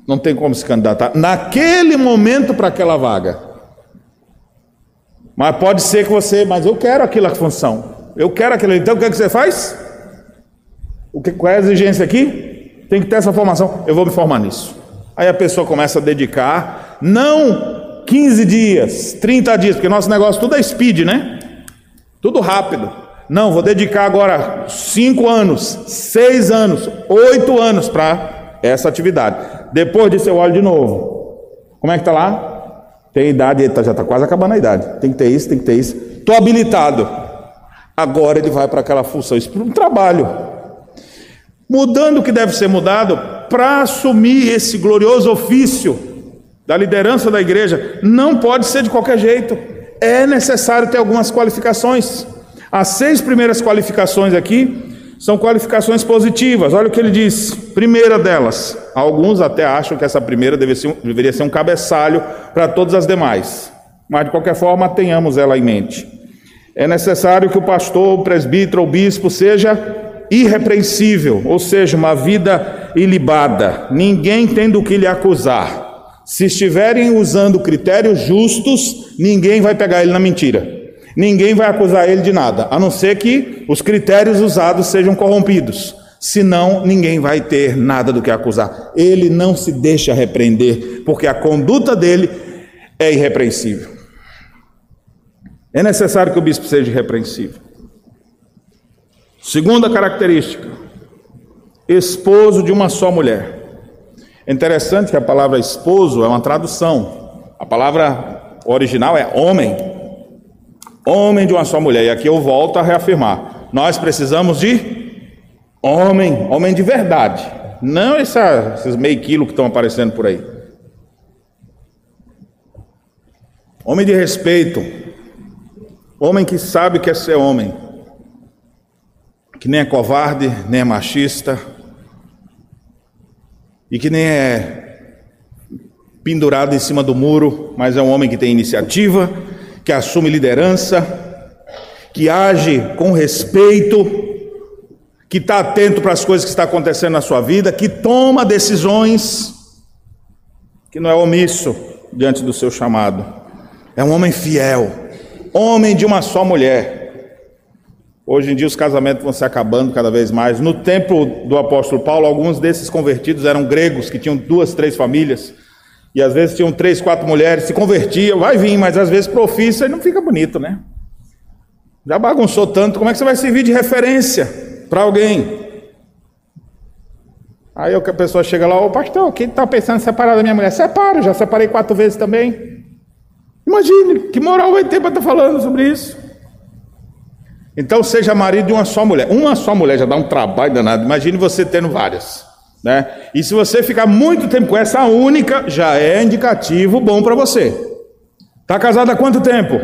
Não tem como se candidatar naquele momento para aquela vaga. Mas pode ser que você, mas eu quero aquela função. Eu quero aquilo. Então o que, é que você faz? O que, qual é a exigência aqui? Tem que ter essa formação. Eu vou me formar nisso. Aí a pessoa começa a dedicar, não 15 dias, 30 dias, porque nosso negócio tudo é speed, né? Tudo rápido. Não, vou dedicar agora 5 anos, 6 anos, 8 anos para essa atividade. Depois disso eu olho de novo. Como é que está lá? Tem idade, tá, já está quase acabando a idade. Tem que ter isso, tem que ter isso. Estou habilitado. Agora ele vai para aquela função. Isso para um trabalho. Mudando o que deve ser mudado para assumir esse glorioso ofício da liderança da igreja. Não pode ser de qualquer jeito. É necessário ter algumas qualificações. As seis primeiras qualificações aqui são qualificações positivas. Olha o que ele diz. Primeira delas, alguns até acham que essa primeira deveria ser um, deveria ser um cabeçalho para todas as demais. Mas de qualquer forma, tenhamos ela em mente. É necessário que o pastor, o presbítero ou bispo seja irrepreensível, ou seja, uma vida ilibada, ninguém tem do que lhe acusar. Se estiverem usando critérios justos, ninguém vai pegar ele na mentira. Ninguém vai acusar ele de nada, a não ser que os critérios usados sejam corrompidos. Senão, ninguém vai ter nada do que acusar. Ele não se deixa repreender, porque a conduta dele é irrepreensível. É necessário que o bispo seja irrepreensível. Segunda característica: esposo de uma só mulher. É interessante que a palavra esposo é uma tradução. A palavra original é homem. Homem de uma só mulher. E aqui eu volto a reafirmar: nós precisamos de homem, homem de verdade. Não essa, esses meio quilo que estão aparecendo por aí. Homem de respeito. Homem que sabe que é ser homem. Que nem é covarde, nem é machista. E que nem é pendurado em cima do muro, mas é um homem que tem iniciativa que assume liderança, que age com respeito, que está atento para as coisas que estão acontecendo na sua vida, que toma decisões, que não é omisso diante do seu chamado. É um homem fiel, homem de uma só mulher. Hoje em dia os casamentos vão se acabando cada vez mais. No tempo do apóstolo Paulo, alguns desses convertidos eram gregos que tinham duas, três famílias. E às vezes tinham três, quatro mulheres, se convertiam, vai vir, mas às vezes profissa e não fica bonito, né? Já bagunçou tanto, como é que você vai servir de referência para alguém? Aí a pessoa chega lá, ô pastor, quem está pensando em separar da minha mulher? Separa, já separei quatro vezes também. Imagine, que moral vai ter para estar tá falando sobre isso? Então seja marido de uma só mulher. Uma só mulher já dá um trabalho danado. Imagine você tendo várias. Né? E se você ficar muito tempo com essa única, já é indicativo bom para você. Está casado há quanto tempo?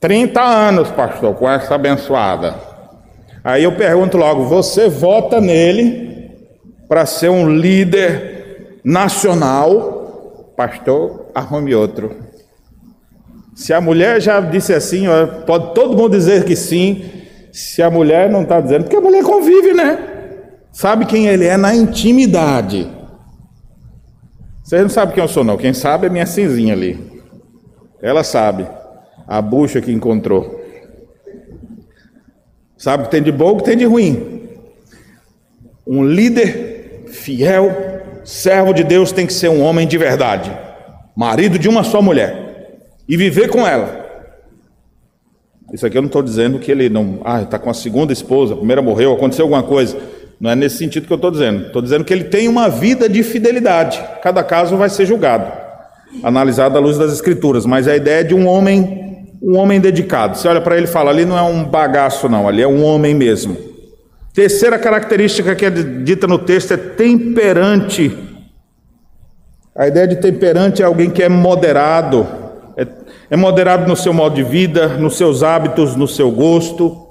30 anos, pastor, com essa abençoada. Aí eu pergunto logo: você vota nele para ser um líder nacional? Pastor, arrume outro. Se a mulher já disse assim, pode todo mundo dizer que sim. Se a mulher não está dizendo, porque a mulher convive, né? Sabe quem ele é na intimidade. Vocês não sabem quem eu sou, não. Quem sabe é minha cinzinha ali. Ela sabe. A bucha que encontrou. Sabe o que tem de bom, o que tem de ruim. Um líder fiel, servo de Deus, tem que ser um homem de verdade. Marido de uma só mulher. E viver com ela. Isso aqui eu não estou dizendo que ele não. Ah, está com a segunda esposa, a primeira morreu, aconteceu alguma coisa. Não é nesse sentido que eu estou dizendo. Estou dizendo que ele tem uma vida de fidelidade. Cada caso vai ser julgado, analisado à luz das escrituras. Mas a ideia é de um homem, um homem dedicado. Você olha para ele e fala: ali não é um bagaço, não, ali é um homem mesmo. Terceira característica que é dita no texto é temperante. A ideia de temperante é alguém que é moderado, é, moderado no seu modo de vida, nos seus hábitos, no seu gosto.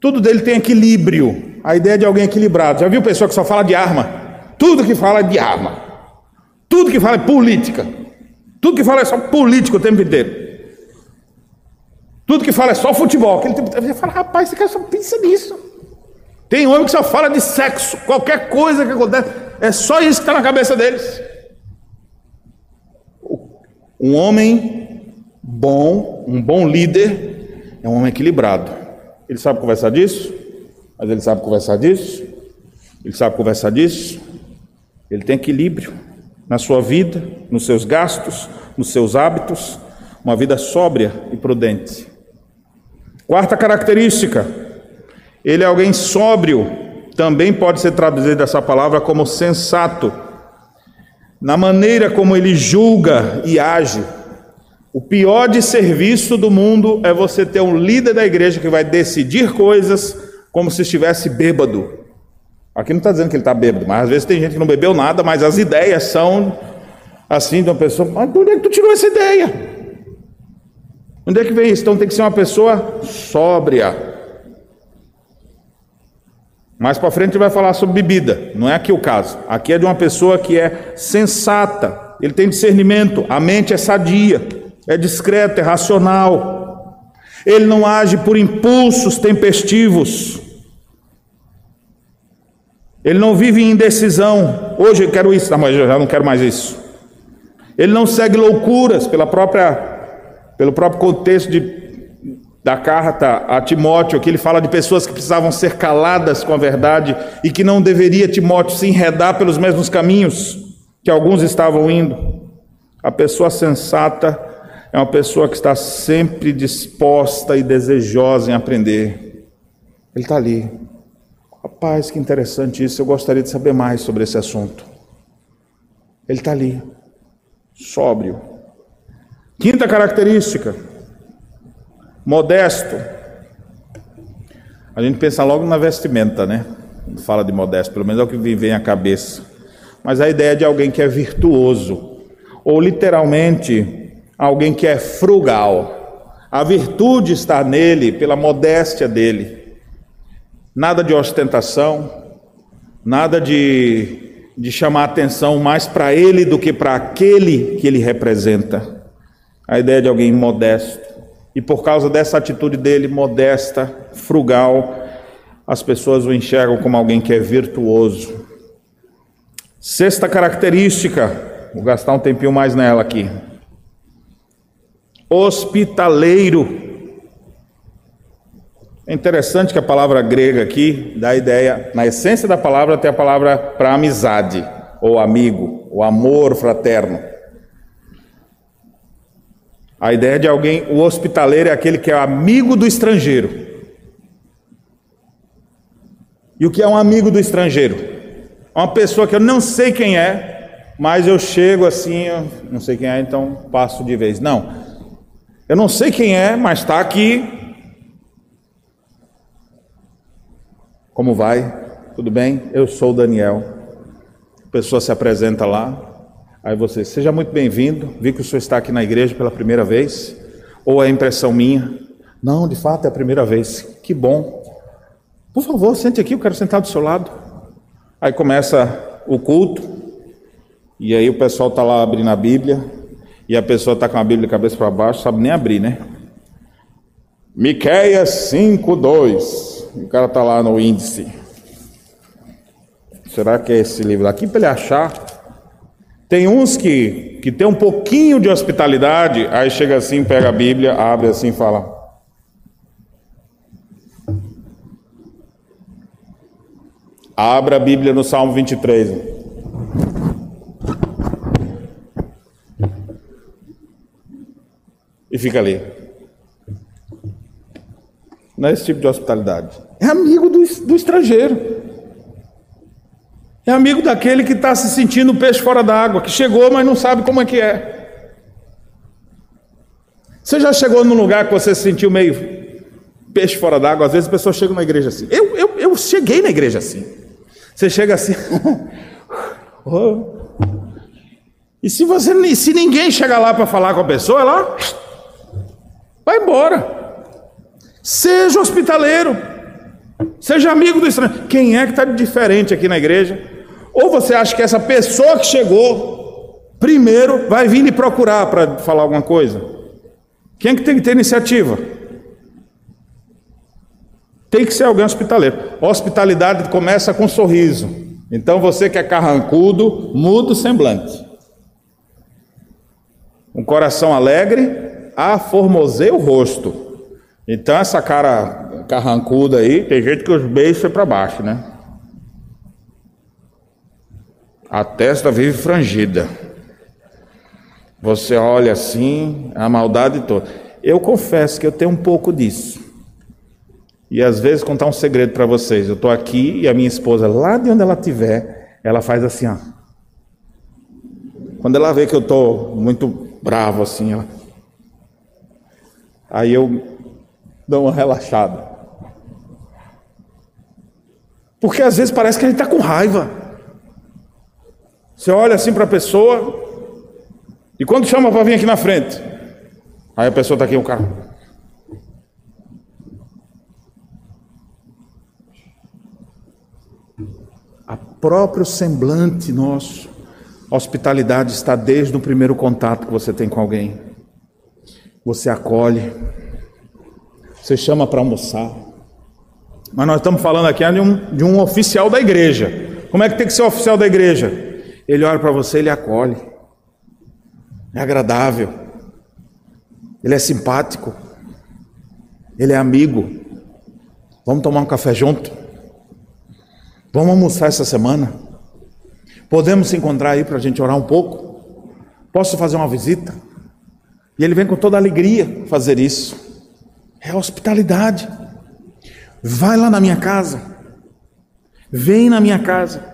Tudo dele tem equilíbrio. A ideia de alguém equilibrado. Já viu pessoa que só fala de arma? Tudo que fala é de arma. Tudo que fala é política. Tudo que fala é só político o tempo inteiro. Tudo que fala é só futebol. Aquele tempo, você fala, rapaz, você só pensa nisso. Tem homem que só fala de sexo. Qualquer coisa que acontece, é só isso que está na cabeça deles. Um homem bom, um bom líder, é um homem equilibrado. Ele sabe conversar disso, mas ele sabe conversar disso, ele sabe conversar disso. Ele tem equilíbrio na sua vida, nos seus gastos, nos seus hábitos, uma vida sóbria e prudente. Quarta característica, ele é alguém sóbrio, também pode ser traduzido essa palavra como sensato, na maneira como ele julga e age. O pior de serviço do mundo é você ter um líder da igreja que vai decidir coisas como se estivesse bêbado. Aqui não está dizendo que ele está bêbado, mas às vezes tem gente que não bebeu nada, mas as ideias são assim de uma pessoa. Mas de onde é que tu tirou essa ideia? Onde é que vem isso? Então tem que ser uma pessoa sóbria. Mais para frente vai falar sobre bebida, não é aqui o caso. Aqui é de uma pessoa que é sensata, ele tem discernimento, a mente é sadia, é discreta, é racional. Ele não age por impulsos tempestivos. Ele não vive em indecisão. Hoje eu quero isso, mas eu já não quero mais isso. Ele não segue loucuras pela própria, pelo próprio contexto de, da carta a Timóteo, que ele fala de pessoas que precisavam ser caladas com a verdade e que não deveria Timóteo se enredar pelos mesmos caminhos que alguns estavam indo. A pessoa sensata é uma pessoa que está sempre disposta e desejosa em aprender. Ele está ali, Rapaz, que interessante isso. Eu gostaria de saber mais sobre esse assunto. Ele está ali, sóbrio. Quinta característica: modesto. A gente pensa logo na vestimenta, né? Fala de modesto, pelo menos é o que me vem à cabeça. Mas a ideia de alguém que é virtuoso, ou literalmente, alguém que é frugal. A virtude está nele pela modéstia dele. Nada de ostentação, nada de, de chamar atenção mais para ele do que para aquele que ele representa. A ideia de alguém modesto. E por causa dessa atitude dele, modesta, frugal, as pessoas o enxergam como alguém que é virtuoso. Sexta característica, vou gastar um tempinho mais nela aqui. Hospitaleiro. É interessante que a palavra grega aqui dá a ideia, na essência da palavra tem a palavra para amizade, ou amigo, o amor fraterno. A ideia de alguém, o hospitaleiro é aquele que é amigo do estrangeiro. E o que é um amigo do estrangeiro? Uma pessoa que eu não sei quem é, mas eu chego assim, eu não sei quem é, então passo de vez. Não, eu não sei quem é, mas está aqui, Como vai? Tudo bem? Eu sou Daniel. A pessoa se apresenta lá. Aí você, seja muito bem-vindo. Vi que o senhor está aqui na igreja pela primeira vez. Ou é impressão minha? Não, de fato é a primeira vez. Que bom. Por favor, sente aqui, eu quero sentar do seu lado. Aí começa o culto. E aí o pessoal está lá abrindo a Bíblia. E a pessoa está com a Bíblia de cabeça para baixo, sabe nem abrir, né? Miqueias 5, 2. O cara está lá no índice. Será que é esse livro aqui para ele achar? Tem uns que, que tem um pouquinho de hospitalidade, aí chega assim, pega a Bíblia, abre assim e fala. Abra a Bíblia no Salmo 23. E fica ali. Não é esse tipo de hospitalidade. É amigo do, do estrangeiro. É amigo daquele que está se sentindo peixe fora d'água, que chegou, mas não sabe como é que é. Você já chegou num lugar que você se sentiu meio peixe fora d'água? Às vezes as pessoas chegam na igreja assim. Eu, eu, eu cheguei na igreja assim. Você chega assim. oh. E se você se ninguém chegar lá para falar com a pessoa, ela vai embora. Seja hospitaleiro. Seja amigo do estranho. Quem é que está diferente aqui na igreja? Ou você acha que essa pessoa que chegou primeiro vai vir lhe procurar para falar alguma coisa. Quem é que tem que ter iniciativa? Tem que ser alguém hospitaleiro. Hospitalidade começa com um sorriso. Então você que é carrancudo, muda o semblante. Um coração alegre, aformoseia o rosto. Então essa cara carrancuda aí, tem gente que os beijos foi para baixo, né? A testa vive frangida. Você olha assim, a maldade toda. Eu confesso que eu tenho um pouco disso. E às vezes contar um segredo para vocês. Eu estou aqui e a minha esposa, lá de onde ela estiver, ela faz assim, ó. Quando ela vê que eu estou muito bravo assim, ó. Aí eu dou uma relaxada. Porque às vezes parece que a gente está com raiva. Você olha assim para a pessoa, e quando chama para vir aqui na frente, aí a pessoa está aqui, o carro. A próprio semblante nosso, hospitalidade está desde o primeiro contato que você tem com alguém. Você acolhe, você chama para almoçar. Mas nós estamos falando aqui de um, de um oficial da igreja. Como é que tem que ser oficial da igreja? Ele olha para você, ele acolhe é agradável, ele é simpático, ele é amigo. Vamos tomar um café junto? Vamos almoçar essa semana? Podemos se encontrar aí para a gente orar um pouco? Posso fazer uma visita? E ele vem com toda alegria fazer isso. É hospitalidade. Vai lá na minha casa. Vem na minha casa.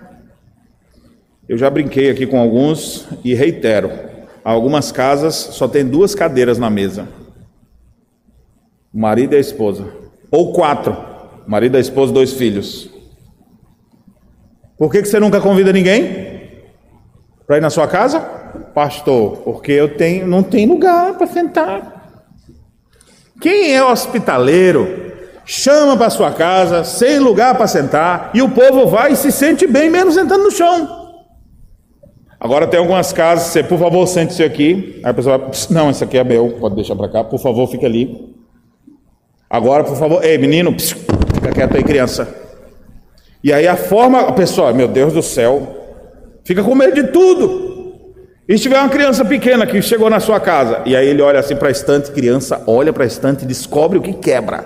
Eu já brinquei aqui com alguns e reitero. Algumas casas só tem duas cadeiras na mesa. O marido e a esposa. Ou quatro. O marido, a esposa, dois filhos. Por que, que você nunca convida ninguém para ir na sua casa? Pastor, porque eu tenho, não tem lugar para sentar. Quem é hospitaleiro, chama para sua casa, sem lugar para sentar, e o povo vai e se sente bem, menos sentando no chão. Agora tem algumas casas, você, por favor, sente-se aqui. Aí a pessoa vai, não, esse aqui é meu, pode deixar para cá, por favor, fica ali. Agora, por favor, ei, menino, fica quieto aí, criança. E aí a forma, a pessoa, meu Deus do céu, fica com medo de tudo. E se tiver uma criança pequena que chegou na sua casa, e aí ele olha assim para a estante, criança olha para a estante e descobre o que quebra.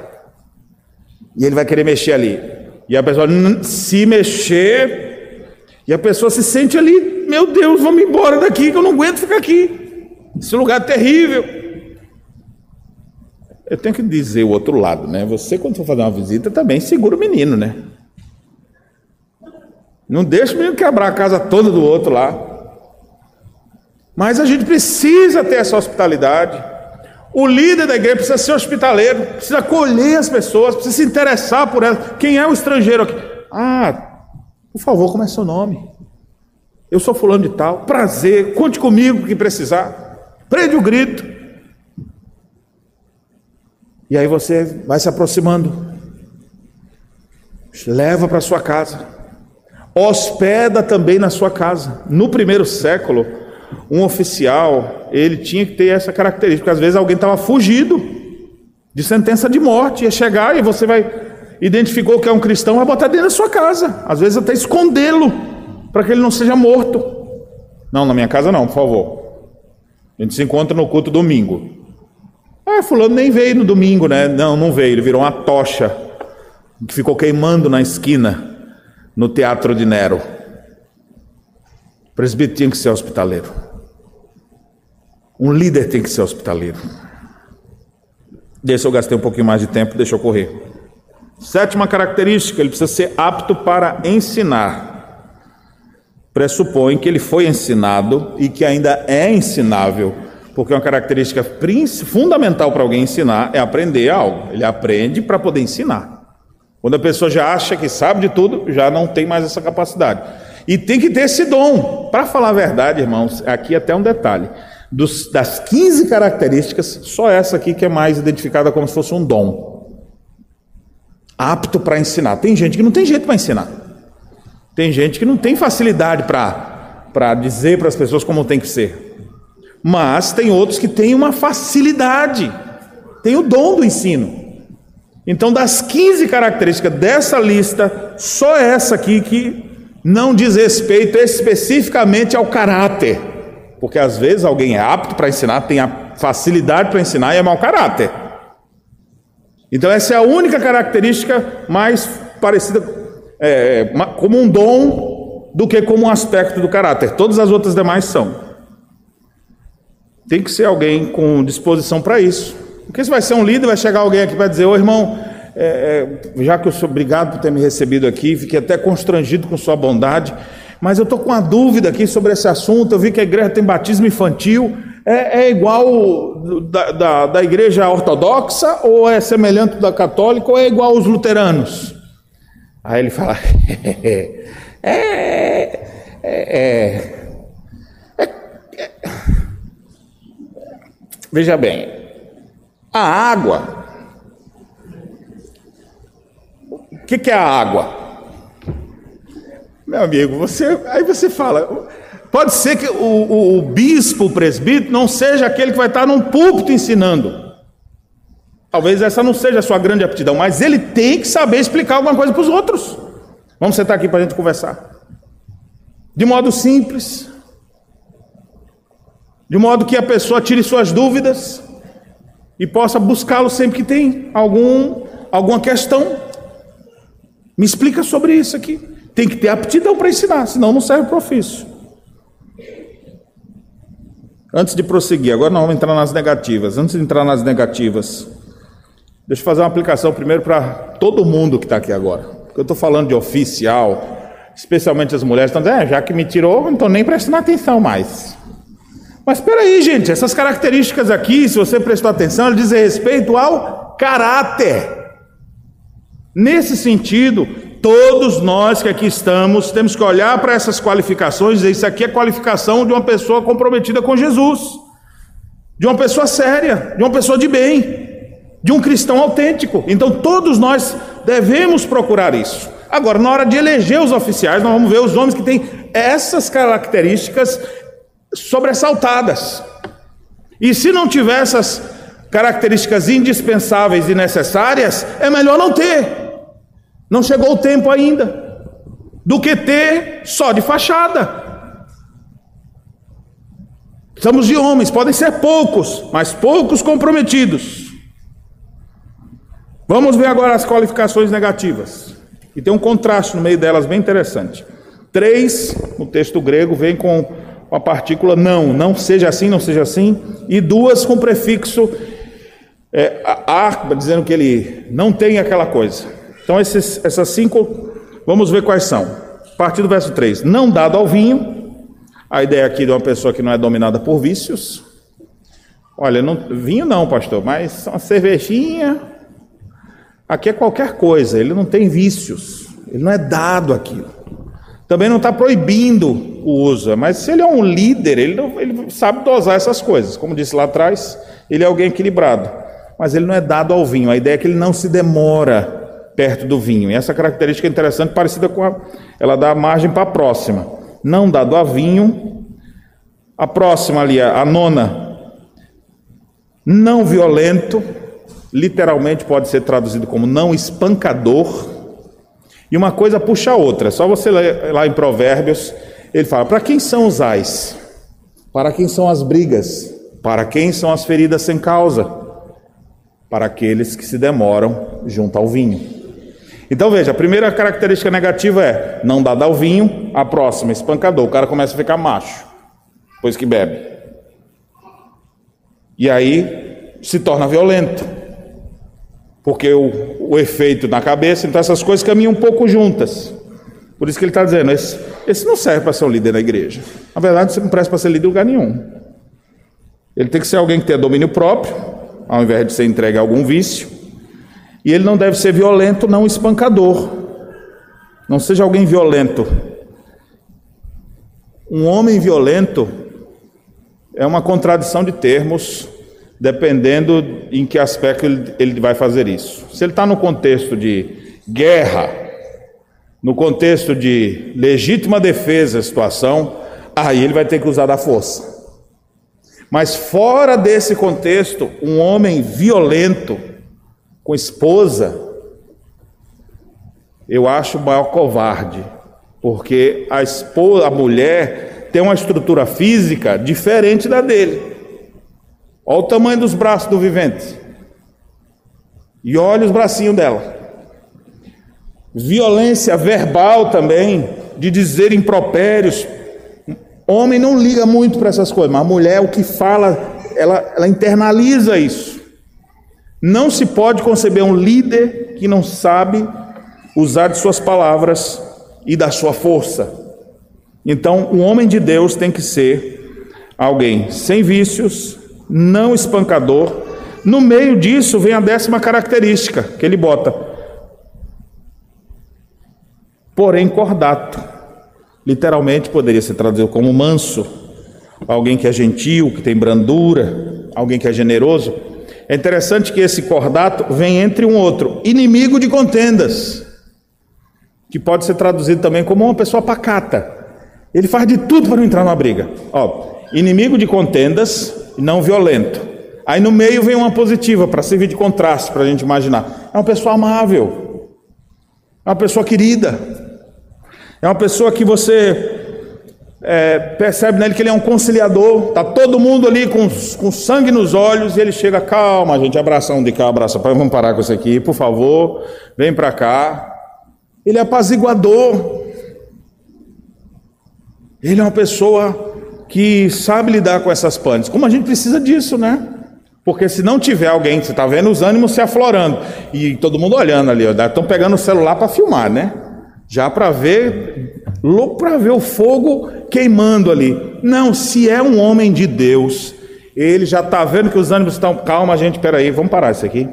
E ele vai querer mexer ali. E a pessoa, se mexer, e a pessoa se sente ali meu Deus, vamos embora daqui, que eu não aguento ficar aqui. Esse lugar é terrível. Eu tenho que dizer o outro lado, né? Você, quando for fazer uma visita, também segura o menino, né? Não deixa o menino quebrar a casa toda do outro lá. Mas a gente precisa ter essa hospitalidade. O líder da igreja precisa ser hospitaleiro, precisa acolher as pessoas, precisa se interessar por elas. Quem é o estrangeiro aqui? Ah, por favor, como é seu nome? Eu sou fulano de tal, prazer, conte comigo que precisar. Prende o grito. E aí você vai se aproximando. Leva para sua casa. Hospeda também na sua casa. No primeiro século, um oficial, ele tinha que ter essa característica, porque às vezes alguém estava fugido de sentença de morte, ia chegar e você vai identificou que é um cristão, vai botar dentro da sua casa, às vezes até escondê-lo para que ele não seja morto. Não, na minha casa não, por favor. A gente se encontra no culto domingo. Ah, fulano nem veio no domingo, né? Não, não veio, ele virou uma tocha que ficou queimando na esquina no teatro de Nero. O presbítero tinha que ser hospitaleiro. Um líder tem que ser hospitaleiro. Desse eu gastei um pouquinho mais de tempo, deixa eu correr. Sétima característica, ele precisa ser apto para ensinar pressupõe que ele foi ensinado e que ainda é ensinável, porque uma característica fundamental para alguém ensinar é aprender algo. Ele aprende para poder ensinar. Quando a pessoa já acha que sabe de tudo, já não tem mais essa capacidade. E tem que ter esse dom. Para falar a verdade, irmãos, aqui até um detalhe. Dos, das 15 características, só essa aqui que é mais identificada como se fosse um dom. Apto para ensinar. Tem gente que não tem jeito para ensinar. Tem gente que não tem facilidade para para dizer para as pessoas como tem que ser. Mas tem outros que têm uma facilidade, tem o dom do ensino. Então, das 15 características dessa lista, só essa aqui que não diz respeito especificamente ao caráter. Porque às vezes alguém é apto para ensinar, tem a facilidade para ensinar e é mau caráter. Então, essa é a única característica mais parecida é, como um dom do que como um aspecto do caráter. Todas as outras demais são. Tem que ser alguém com disposição para isso. Porque se vai ser um líder, vai chegar alguém aqui para dizer: Ô irmão, é, é, já que eu sou obrigado por ter me recebido aqui, fiquei até constrangido com sua bondade, mas eu estou com uma dúvida aqui sobre esse assunto. Eu vi que a igreja tem batismo infantil. É, é igual da, da, da, igreja ortodoxa, ou é semelhante da católica, ou é igual aos luteranos? Aí ele fala: é, é, é, é, Veja bem, a água. O que, que é a água? Meu amigo, você aí você fala, pode ser que o, o, o bispo, o presbítero, não seja aquele que vai estar num púlpito ensinando. Talvez essa não seja a sua grande aptidão, mas ele tem que saber explicar alguma coisa para os outros. Vamos sentar aqui para a gente conversar. De modo simples, de modo que a pessoa tire suas dúvidas e possa buscá-lo sempre que tem algum, alguma questão. Me explica sobre isso aqui. Tem que ter aptidão para ensinar, senão não serve para o ofício. Antes de prosseguir, agora nós vamos entrar nas negativas. Antes de entrar nas negativas, Deixa eu fazer uma aplicação primeiro para todo mundo que está aqui agora. Porque eu estou falando de oficial, especialmente as mulheres estão dizendo, é, já que me tirou, não estou nem prestando atenção mais. Mas espera aí, gente, essas características aqui, se você prestou atenção, elas dizem respeito ao caráter. Nesse sentido, todos nós que aqui estamos temos que olhar para essas qualificações e dizer: isso aqui é qualificação de uma pessoa comprometida com Jesus, de uma pessoa séria, de uma pessoa de bem de um cristão autêntico. Então todos nós devemos procurar isso. Agora, na hora de eleger os oficiais, nós vamos ver os homens que têm essas características sobressaltadas. E se não tiver essas características indispensáveis e necessárias, é melhor não ter. Não chegou o tempo ainda. Do que ter só de fachada. Precisamos de homens, podem ser poucos, mas poucos comprometidos. Vamos ver agora as qualificações negativas. E tem um contraste no meio delas bem interessante. Três, no texto grego, vem com a partícula não, não seja assim, não seja assim, e duas com prefixo é, a, dizendo que ele não tem aquela coisa. Então, esses, essas cinco, vamos ver quais são. A partir do verso 3: Não dado ao vinho, a ideia aqui de uma pessoa que não é dominada por vícios. Olha, não, vinho não, pastor, mas uma cervejinha, Aqui é qualquer coisa, ele não tem vícios, ele não é dado aquilo. Também não está proibindo o uso, mas se ele é um líder, ele, não, ele sabe dosar essas coisas. Como disse lá atrás, ele é alguém equilibrado, mas ele não é dado ao vinho. A ideia é que ele não se demora perto do vinho. E essa característica é interessante, parecida com a. Ela dá margem para a próxima. Não dado a vinho. A próxima ali, a nona. Não violento literalmente pode ser traduzido como não espancador. E uma coisa puxa a outra. Só você ler lá em Provérbios, ele fala: para quem são os ais? Para quem são as brigas? Para quem são as feridas sem causa? Para aqueles que se demoram junto ao vinho. Então veja, a primeira característica negativa é não dá ao vinho, a próxima, espancador. O cara começa a ficar macho, depois que bebe. E aí se torna violento porque o, o efeito na cabeça, então essas coisas caminham um pouco juntas. Por isso que ele está dizendo: esse, esse não serve para ser um líder na igreja. Na verdade, você não presta para ser líder em lugar nenhum. Ele tem que ser alguém que tenha domínio próprio, ao invés de ser entregue a algum vício. E ele não deve ser violento, não espancador. Não seja alguém violento. Um homem violento é uma contradição de termos dependendo em que aspecto ele, vai fazer isso. Se ele está no contexto de guerra, no contexto de legítima defesa da situação, aí ele vai ter que usar da força. Mas fora desse contexto, um homem violento com esposa, eu acho o maior covarde, porque a esposa, a mulher tem uma estrutura física diferente da dele. Olha o tamanho dos braços do vivente. E olha os bracinhos dela. Violência verbal também, de dizer impropérios. Homem não liga muito para essas coisas, mas a mulher, o que fala, ela, ela internaliza isso. Não se pode conceber um líder que não sabe usar de suas palavras e da sua força. Então, o homem de Deus tem que ser alguém sem vícios, não espancador. No meio disso vem a décima característica que ele bota. Porém, cordato. Literalmente poderia ser traduzido como manso, alguém que é gentil, que tem brandura, alguém que é generoso. É interessante que esse cordato vem entre um outro, inimigo de contendas, que pode ser traduzido também como uma pessoa pacata. Ele faz de tudo para não entrar numa briga. Ó, inimigo de contendas, não violento. Aí no meio vem uma positiva para servir de contraste para a gente imaginar. É uma pessoa amável, é uma pessoa querida, é uma pessoa que você é, percebe nele que ele é um conciliador. Tá todo mundo ali com, com sangue nos olhos e ele chega, calma, gente, abraça um de cá, abraça vamos parar com isso aqui, por favor, vem para cá. Ele é apaziguador. Ele é uma pessoa que sabe lidar com essas panes. Como a gente precisa disso, né? Porque se não tiver alguém, você está vendo os ânimos se aflorando e todo mundo olhando ali, estão pegando o celular para filmar, né? Já para ver, louco para ver o fogo queimando ali. Não, se é um homem de Deus, ele já está vendo que os ânimos estão. Calma, gente, peraí, vamos parar isso aqui.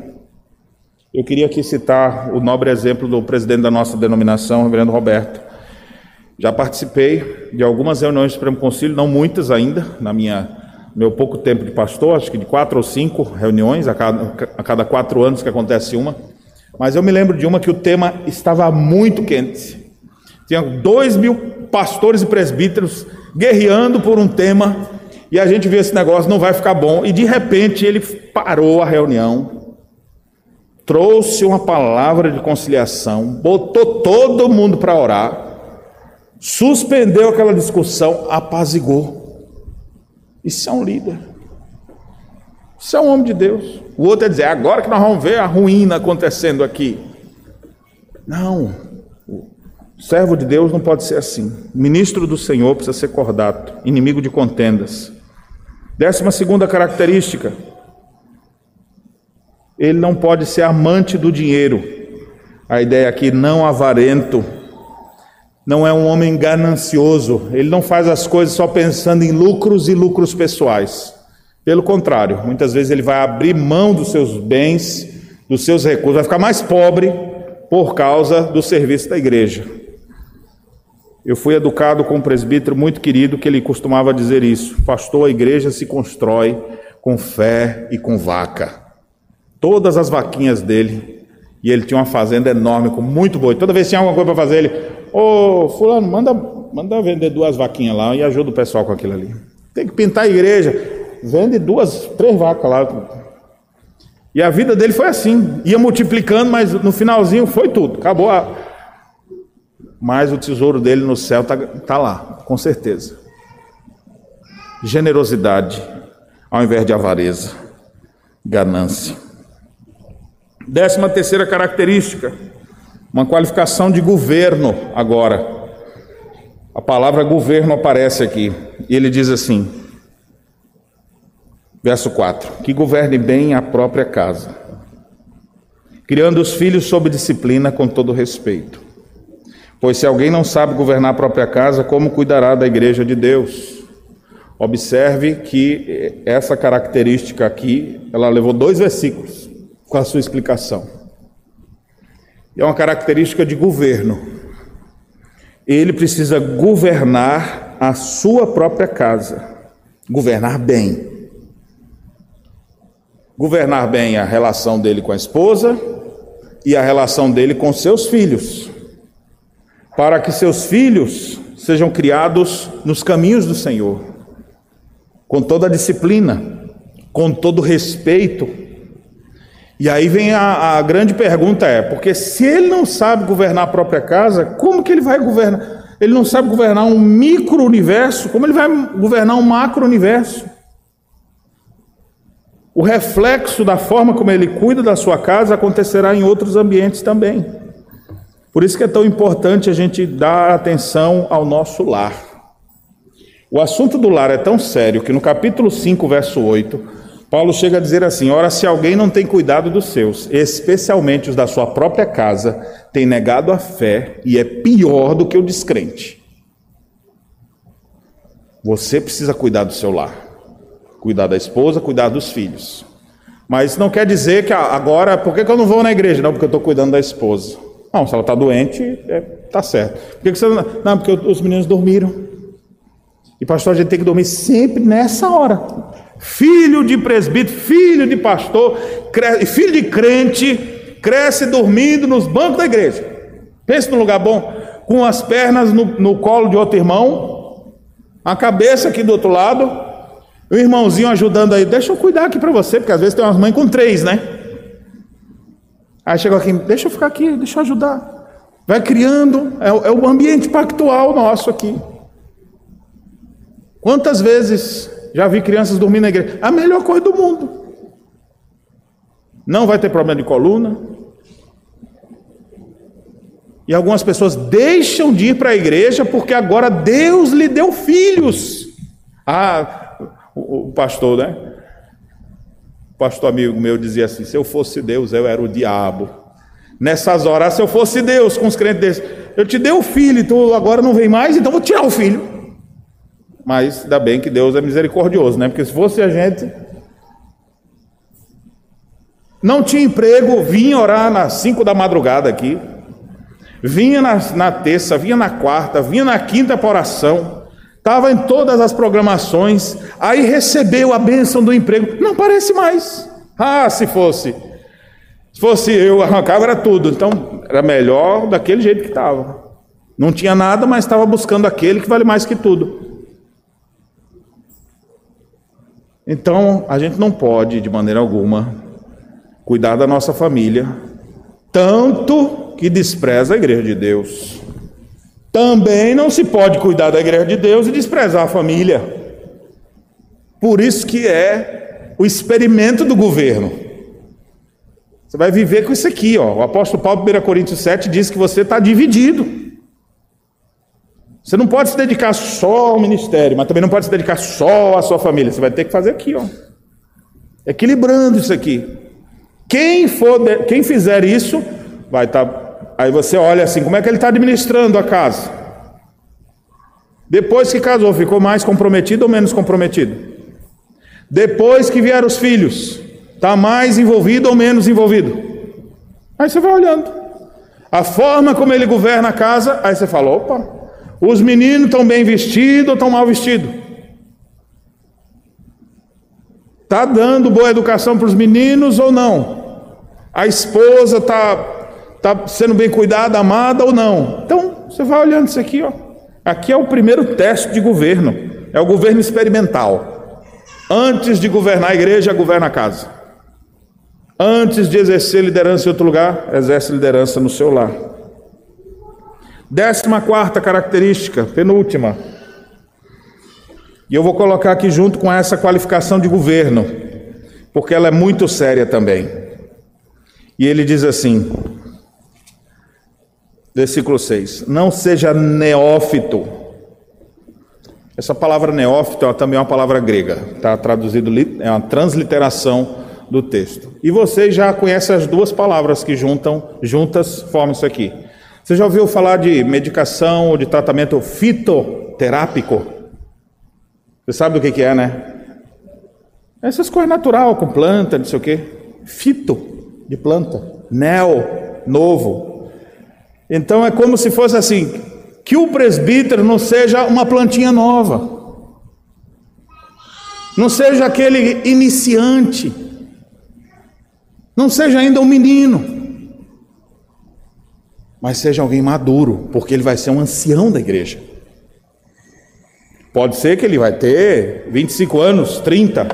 Eu queria aqui citar o nobre exemplo do presidente da nossa denominação, reverendo Roberto. Já participei de algumas reuniões do Supremo Conselho, não muitas ainda, na minha meu pouco tempo de pastor, acho que de quatro ou cinco reuniões, a cada, a cada quatro anos que acontece uma. Mas eu me lembro de uma que o tema estava muito quente. Tinha dois mil pastores e presbíteros guerreando por um tema, e a gente viu esse negócio não vai ficar bom, e de repente ele parou a reunião, trouxe uma palavra de conciliação, botou todo mundo para orar suspendeu aquela discussão, apazigou. Isso é um líder. Isso é um homem de Deus. O outro é dizer, agora que nós vamos ver a ruína acontecendo aqui. Não. Servo de Deus não pode ser assim. Ministro do Senhor precisa ser cordato, inimigo de contendas. Décima segunda característica. Ele não pode ser amante do dinheiro. A ideia aqui, não avarento, não é um homem ganancioso, ele não faz as coisas só pensando em lucros e lucros pessoais. Pelo contrário, muitas vezes ele vai abrir mão dos seus bens, dos seus recursos, vai ficar mais pobre por causa do serviço da igreja. Eu fui educado com um presbítero muito querido que ele costumava dizer isso: Pastor, a igreja se constrói com fé e com vaca. Todas as vaquinhas dele, e ele tinha uma fazenda enorme, com muito boi. Toda vez que tinha alguma coisa para fazer, ele, Ô, fulano, manda, manda vender duas vaquinhas lá e ajuda o pessoal com aquilo ali. Tem que pintar a igreja. Vende duas, três vacas lá. E a vida dele foi assim. Ia multiplicando, mas no finalzinho foi tudo. Acabou a... Mas o tesouro dele no céu está tá lá, com certeza. Generosidade, ao invés de avareza. Ganância. Décima terceira característica uma qualificação de governo agora. A palavra governo aparece aqui. E ele diz assim, verso 4: Que governe bem a própria casa, criando os filhos sob disciplina com todo respeito. Pois se alguém não sabe governar a própria casa, como cuidará da igreja de Deus? Observe que essa característica aqui, ela levou dois versículos com a sua explicação é uma característica de governo. Ele precisa governar a sua própria casa, governar bem. Governar bem a relação dele com a esposa e a relação dele com seus filhos, para que seus filhos sejam criados nos caminhos do Senhor, com toda a disciplina, com todo respeito. E aí vem a, a grande pergunta é, porque se ele não sabe governar a própria casa, como que ele vai governar? Ele não sabe governar um micro-universo, como ele vai governar um macro-universo? O reflexo da forma como ele cuida da sua casa acontecerá em outros ambientes também. Por isso que é tão importante a gente dar atenção ao nosso lar. O assunto do lar é tão sério que no capítulo 5, verso 8, Paulo chega a dizer assim: Ora, se alguém não tem cuidado dos seus, especialmente os da sua própria casa, tem negado a fé e é pior do que o descrente. Você precisa cuidar do seu lar, cuidar da esposa, cuidar dos filhos. Mas não quer dizer que agora, por que, eu não vou na igreja? Não, porque eu estou cuidando da esposa. Não, se ela está doente, é, tá certo. Por que, você não. Não, porque os meninos dormiram. E pastor, a gente tem que dormir sempre nessa hora. Filho de presbítero, filho de pastor, cresce, filho de crente, cresce dormindo nos bancos da igreja. Pense num lugar bom, com as pernas no, no colo de outro irmão, a cabeça aqui do outro lado, o irmãozinho ajudando aí. Deixa eu cuidar aqui para você, porque às vezes tem umas mães com três, né? Aí chegou aqui, deixa eu ficar aqui, deixa eu ajudar. Vai criando, é, é o ambiente pactual nosso aqui. Quantas vezes já vi crianças dormindo na igreja. A melhor coisa do mundo. Não vai ter problema de coluna. E algumas pessoas deixam de ir para a igreja porque agora Deus lhe deu filhos. Ah, o, o pastor, né? Pastor amigo meu dizia assim: se eu fosse Deus, eu era o diabo. Nessas horas, se eu fosse Deus com os crentes desses, eu te dei o filho, tu agora não vem mais, então vou tirar o filho. Mas ainda bem que Deus é misericordioso, né? Porque se fosse a gente. Não tinha emprego, vinha orar nas 5 da madrugada aqui, vinha na, na terça, vinha na quarta, vinha na quinta para oração, estava em todas as programações, aí recebeu a bênção do emprego. Não parece mais. Ah, se fosse. Se fosse eu, arrancava era tudo. Então, era melhor daquele jeito que estava. Não tinha nada, mas estava buscando aquele que vale mais que tudo. Então, a gente não pode, de maneira alguma, cuidar da nossa família, tanto que despreza a igreja de Deus. Também não se pode cuidar da igreja de Deus e desprezar a família. Por isso que é o experimento do governo. Você vai viver com isso aqui, ó. O apóstolo Paulo, 1 Coríntios 7, diz que você está dividido. Você não pode se dedicar só ao ministério, mas também não pode se dedicar só à sua família. Você vai ter que fazer aqui, ó. Equilibrando isso aqui. Quem for, quem fizer isso, vai estar. Tá, aí você olha assim, como é que ele está administrando a casa? Depois que casou, ficou mais comprometido ou menos comprometido? Depois que vieram os filhos, está mais envolvido ou menos envolvido? Aí você vai olhando. A forma como ele governa a casa, aí você fala: opa, os meninos estão bem vestidos ou estão mal vestidos? Está dando boa educação para os meninos ou não? A esposa está tá sendo bem cuidada, amada ou não? Então, você vai olhando isso aqui, ó. Aqui é o primeiro teste de governo. É o governo experimental. Antes de governar a igreja, governa a casa. Antes de exercer liderança em outro lugar, exerce liderança no seu lar. Décima quarta característica, penúltima. E eu vou colocar aqui junto com essa qualificação de governo, porque ela é muito séria também. E ele diz assim, versículo 6: Não seja neófito. Essa palavra neófito é também uma palavra grega, está traduzido, é uma transliteração do texto. E vocês já conhecem as duas palavras que juntam, juntas formam isso aqui. Você já ouviu falar de medicação ou de tratamento fitoterápico? Você sabe o que, que é, né? Essas coisas natural, com planta, não sei o quê. Fito, de planta. Neo, novo. Então é como se fosse assim: que o presbítero não seja uma plantinha nova. Não seja aquele iniciante. Não seja ainda um menino mas seja alguém maduro, porque ele vai ser um ancião da igreja. Pode ser que ele vai ter 25 anos, 30.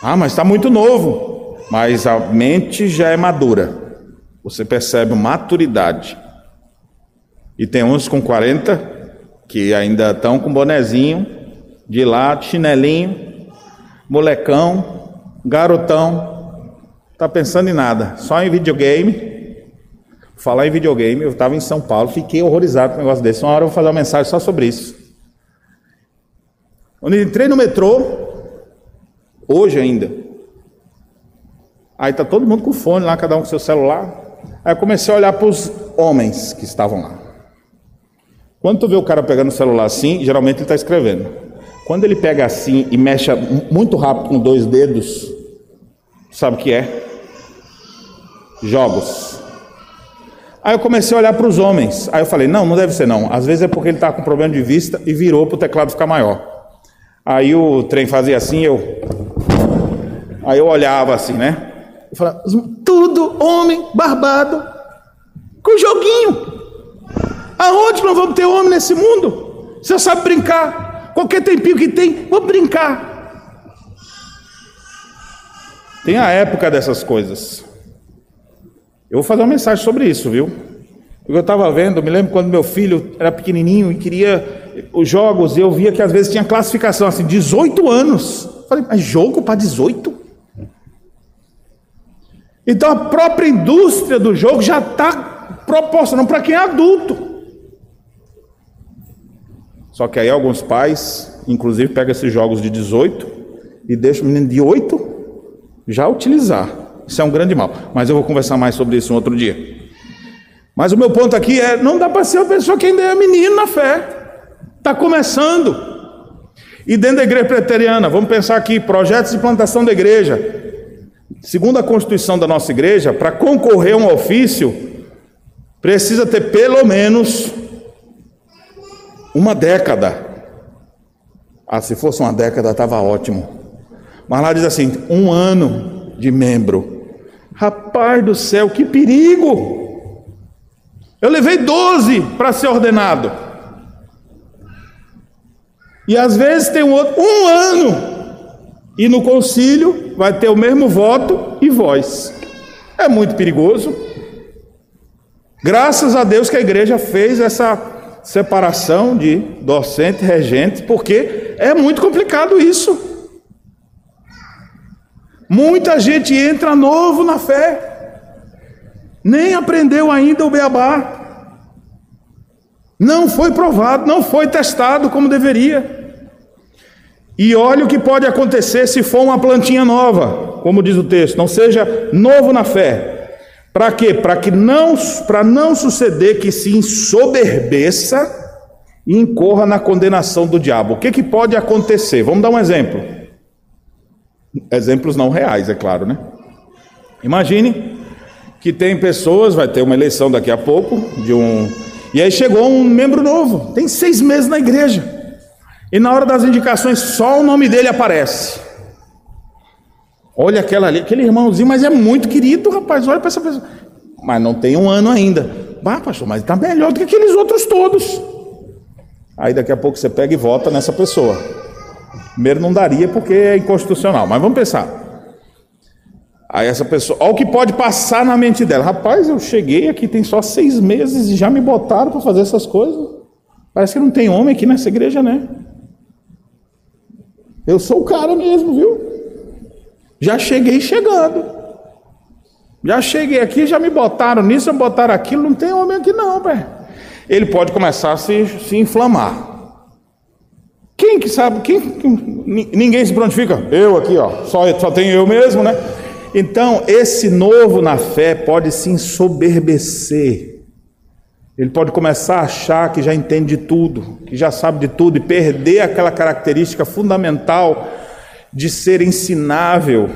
Ah, mas está muito novo. Mas a mente já é madura. Você percebe maturidade. E tem uns com 40 que ainda estão com bonezinho, de lado, chinelinho, molecão, garotão, tá pensando em nada, só em videogame. Falar em videogame, eu estava em São Paulo, fiquei horrorizado com um negócio desse. Uma hora eu vou fazer uma mensagem só sobre isso. Quando entrei no metrô, hoje ainda, aí tá todo mundo com fone lá, cada um com seu celular. Aí eu comecei a olhar para os homens que estavam lá. Quando tu vê o cara pegando o celular assim, geralmente ele está escrevendo. Quando ele pega assim e mexe muito rápido com dois dedos, sabe o que é? Jogos. Aí eu comecei a olhar para os homens. Aí eu falei: não, não deve ser não. Às vezes é porque ele está com problema de vista e virou para o teclado ficar maior. Aí o trem fazia assim, eu. Aí eu olhava assim, né? Eu falava: tudo homem barbado com joguinho. Aonde nós vamos ter homem nesse mundo? Você sabe brincar. Qualquer tempinho que tem, vamos brincar. Tem a época dessas coisas. Eu vou fazer uma mensagem sobre isso, viu? Porque eu estava vendo, me lembro quando meu filho era pequenininho e queria os jogos, eu via que às vezes tinha classificação assim, 18 anos. falei, mas jogo para 18? Então a própria indústria do jogo já está proporcionando para quem é adulto. Só que aí alguns pais, inclusive, pegam esses jogos de 18 e deixam o menino de 8 já utilizar. Isso é um grande mal. Mas eu vou conversar mais sobre isso um outro dia. Mas o meu ponto aqui é: não dá para ser uma pessoa que ainda é menino na fé. Está começando. E dentro da igreja preteriana, vamos pensar aqui: projetos de plantação da igreja. Segundo a constituição da nossa igreja, para concorrer a um ofício, precisa ter pelo menos uma década. Ah, se fosse uma década, estava ótimo. Mas lá diz assim: um ano de membro. Rapaz do céu, que perigo! Eu levei 12 para ser ordenado. E às vezes tem um outro, um ano. E no concílio vai ter o mesmo voto e voz. É muito perigoso. Graças a Deus que a igreja fez essa separação de docente e regente, porque é muito complicado isso. Muita gente entra novo na fé, nem aprendeu ainda o beabá, não foi provado, não foi testado como deveria. E olha o que pode acontecer se for uma plantinha nova, como diz o texto, não seja novo na fé, para quê? Para que não, para não suceder que se ensoberbeça e incorra na condenação do diabo. O que, que pode acontecer? Vamos dar um exemplo. Exemplos não reais, é claro, né? Imagine que tem pessoas, vai ter uma eleição daqui a pouco, de um. E aí chegou um membro novo, tem seis meses na igreja. E na hora das indicações, só o nome dele aparece. Olha aquela ali, aquele irmãozinho, mas é muito querido, rapaz. Olha para essa pessoa. Mas não tem um ano ainda. Bah, pastor, mas está melhor do que aqueles outros todos. Aí daqui a pouco você pega e vota nessa pessoa. Primeiro não daria porque é inconstitucional, mas vamos pensar. Aí essa pessoa, olha o que pode passar na mente dela. Rapaz, eu cheguei aqui tem só seis meses e já me botaram para fazer essas coisas. Parece que não tem homem aqui nessa igreja, né? Eu sou o cara mesmo, viu? Já cheguei chegando. Já cheguei aqui, já me botaram nisso, me botaram aquilo. Não tem homem aqui não, velho. Ele pode começar a se, se inflamar. Quem que sabe? Quem, ninguém se prontifica. Eu aqui, ó. Só, só tenho eu mesmo, né? Então, esse novo na fé pode se ensoberbecer. Ele pode começar a achar que já entende de tudo, que já sabe de tudo e perder aquela característica fundamental de ser ensinável,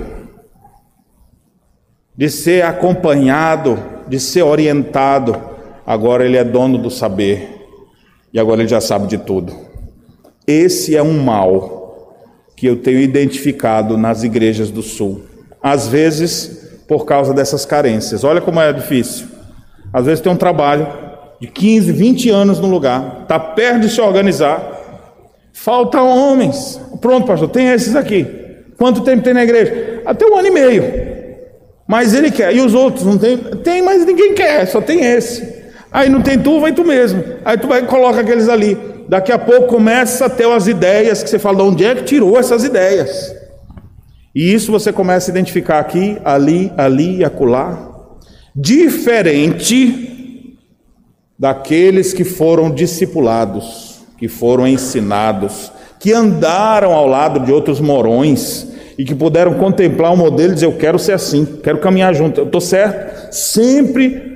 de ser acompanhado, de ser orientado. Agora ele é dono do saber e agora ele já sabe de tudo. Esse é um mal que eu tenho identificado nas igrejas do Sul. Às vezes, por causa dessas carências. Olha como é difícil. Às vezes tem um trabalho, de 15, 20 anos no lugar, está perto de se organizar. Falta homens. Pronto, pastor, tem esses aqui. Quanto tempo tem na igreja? Até um ano e meio. Mas ele quer. E os outros não tem? Tem, mas ninguém quer, só tem esse. Aí não tem tu, vai tu mesmo. Aí tu vai e coloca aqueles ali. Daqui a pouco começa a ter as ideias que você fala, de onde é que tirou essas ideias? E isso você começa a identificar aqui, ali, ali e acolá. Diferente daqueles que foram discipulados, que foram ensinados, que andaram ao lado de outros morões e que puderam contemplar o modelo e dizer: Eu quero ser assim, quero caminhar junto, eu estou certo. Sempre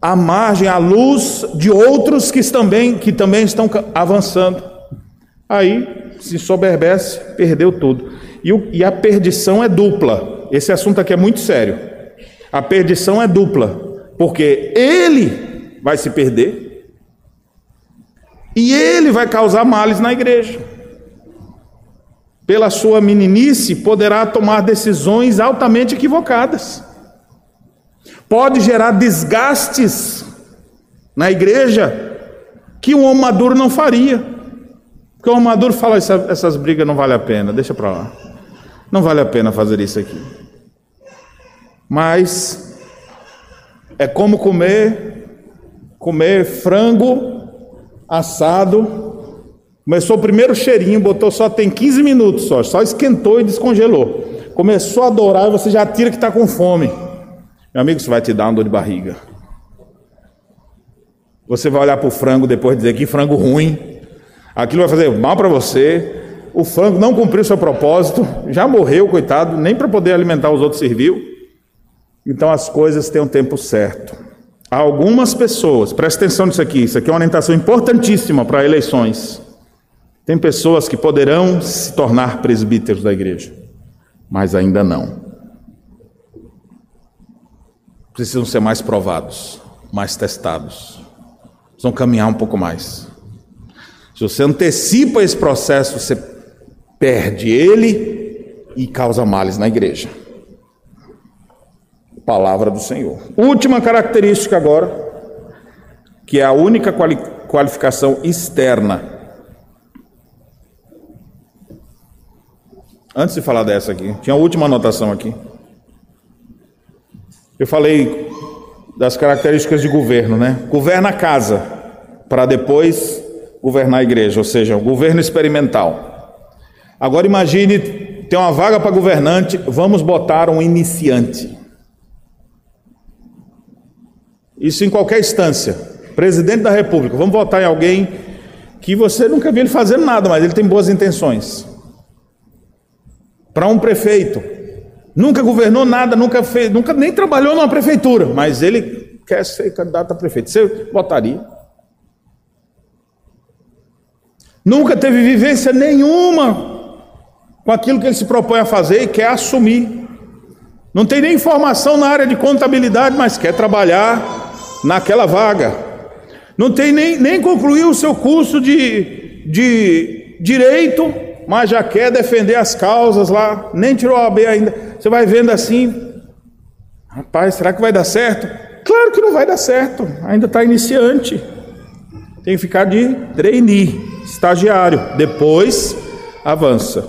à margem, à luz de outros que também, que também estão avançando. Aí se soberbece, perdeu tudo. E, o, e a perdição é dupla. Esse assunto aqui é muito sério. A perdição é dupla, porque ele vai se perder e ele vai causar males na igreja. Pela sua meninice, poderá tomar decisões altamente equivocadas pode gerar desgastes na igreja que um homem maduro não faria. Porque o homem maduro fala: Essa, essas brigas não vale a pena, deixa para lá. Não vale a pena fazer isso aqui. Mas é como comer comer frango assado. Começou o primeiro cheirinho, botou só tem 15 minutos só, só esquentou e descongelou. Começou a adorar e você já tira que está com fome. Meu amigo, isso vai te dar uma dor de barriga. Você vai olhar para o frango depois e dizer que frango ruim. Aquilo vai fazer mal para você. O frango não cumpriu seu propósito, já morreu, coitado, nem para poder alimentar os outros serviu. Então as coisas têm um tempo certo. Há algumas pessoas, presta atenção nisso aqui, isso aqui é uma orientação importantíssima para eleições. Tem pessoas que poderão se tornar presbíteros da igreja, mas ainda não precisam ser mais provados, mais testados. Precisam caminhar um pouco mais. Se você antecipa esse processo, você perde ele e causa males na igreja. Palavra do Senhor. Última característica agora, que é a única quali qualificação externa. Antes de falar dessa aqui, tinha a última anotação aqui. Eu falei das características de governo, né? Governa a casa para depois governar a igreja, ou seja, o governo experimental. Agora imagine tem uma vaga para governante, vamos botar um iniciante. Isso em qualquer instância. Presidente da República, vamos votar em alguém que você nunca viu ele fazendo nada, mas ele tem boas intenções. Para um prefeito, Nunca governou nada, nunca fez, nunca nem trabalhou numa prefeitura, mas ele quer ser candidato a prefeito. Você votaria? Nunca teve vivência nenhuma com aquilo que ele se propõe a fazer e quer assumir. Não tem nem formação na área de contabilidade, mas quer trabalhar naquela vaga. Não tem nem, nem concluir o seu curso de, de direito, mas já quer defender as causas lá, nem tirou a B ainda. Você vai vendo assim, rapaz, será que vai dar certo? Claro que não vai dar certo, ainda está iniciante. Tem que ficar de trainee, estagiário. Depois avança.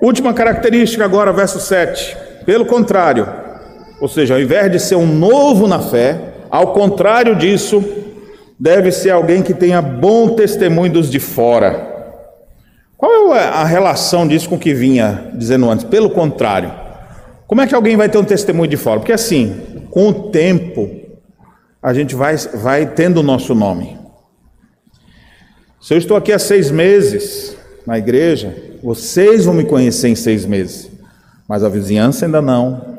Última característica agora, verso 7. Pelo contrário, ou seja, ao invés de ser um novo na fé, ao contrário disso, deve ser alguém que tenha bom testemunho dos de fora qual é a relação disso com o que vinha dizendo antes? Pelo contrário, como é que alguém vai ter um testemunho de fora? Porque assim, com o tempo, a gente vai, vai tendo o nosso nome. Se eu estou aqui há seis meses na igreja, vocês vão me conhecer em seis meses, mas a vizinhança ainda não.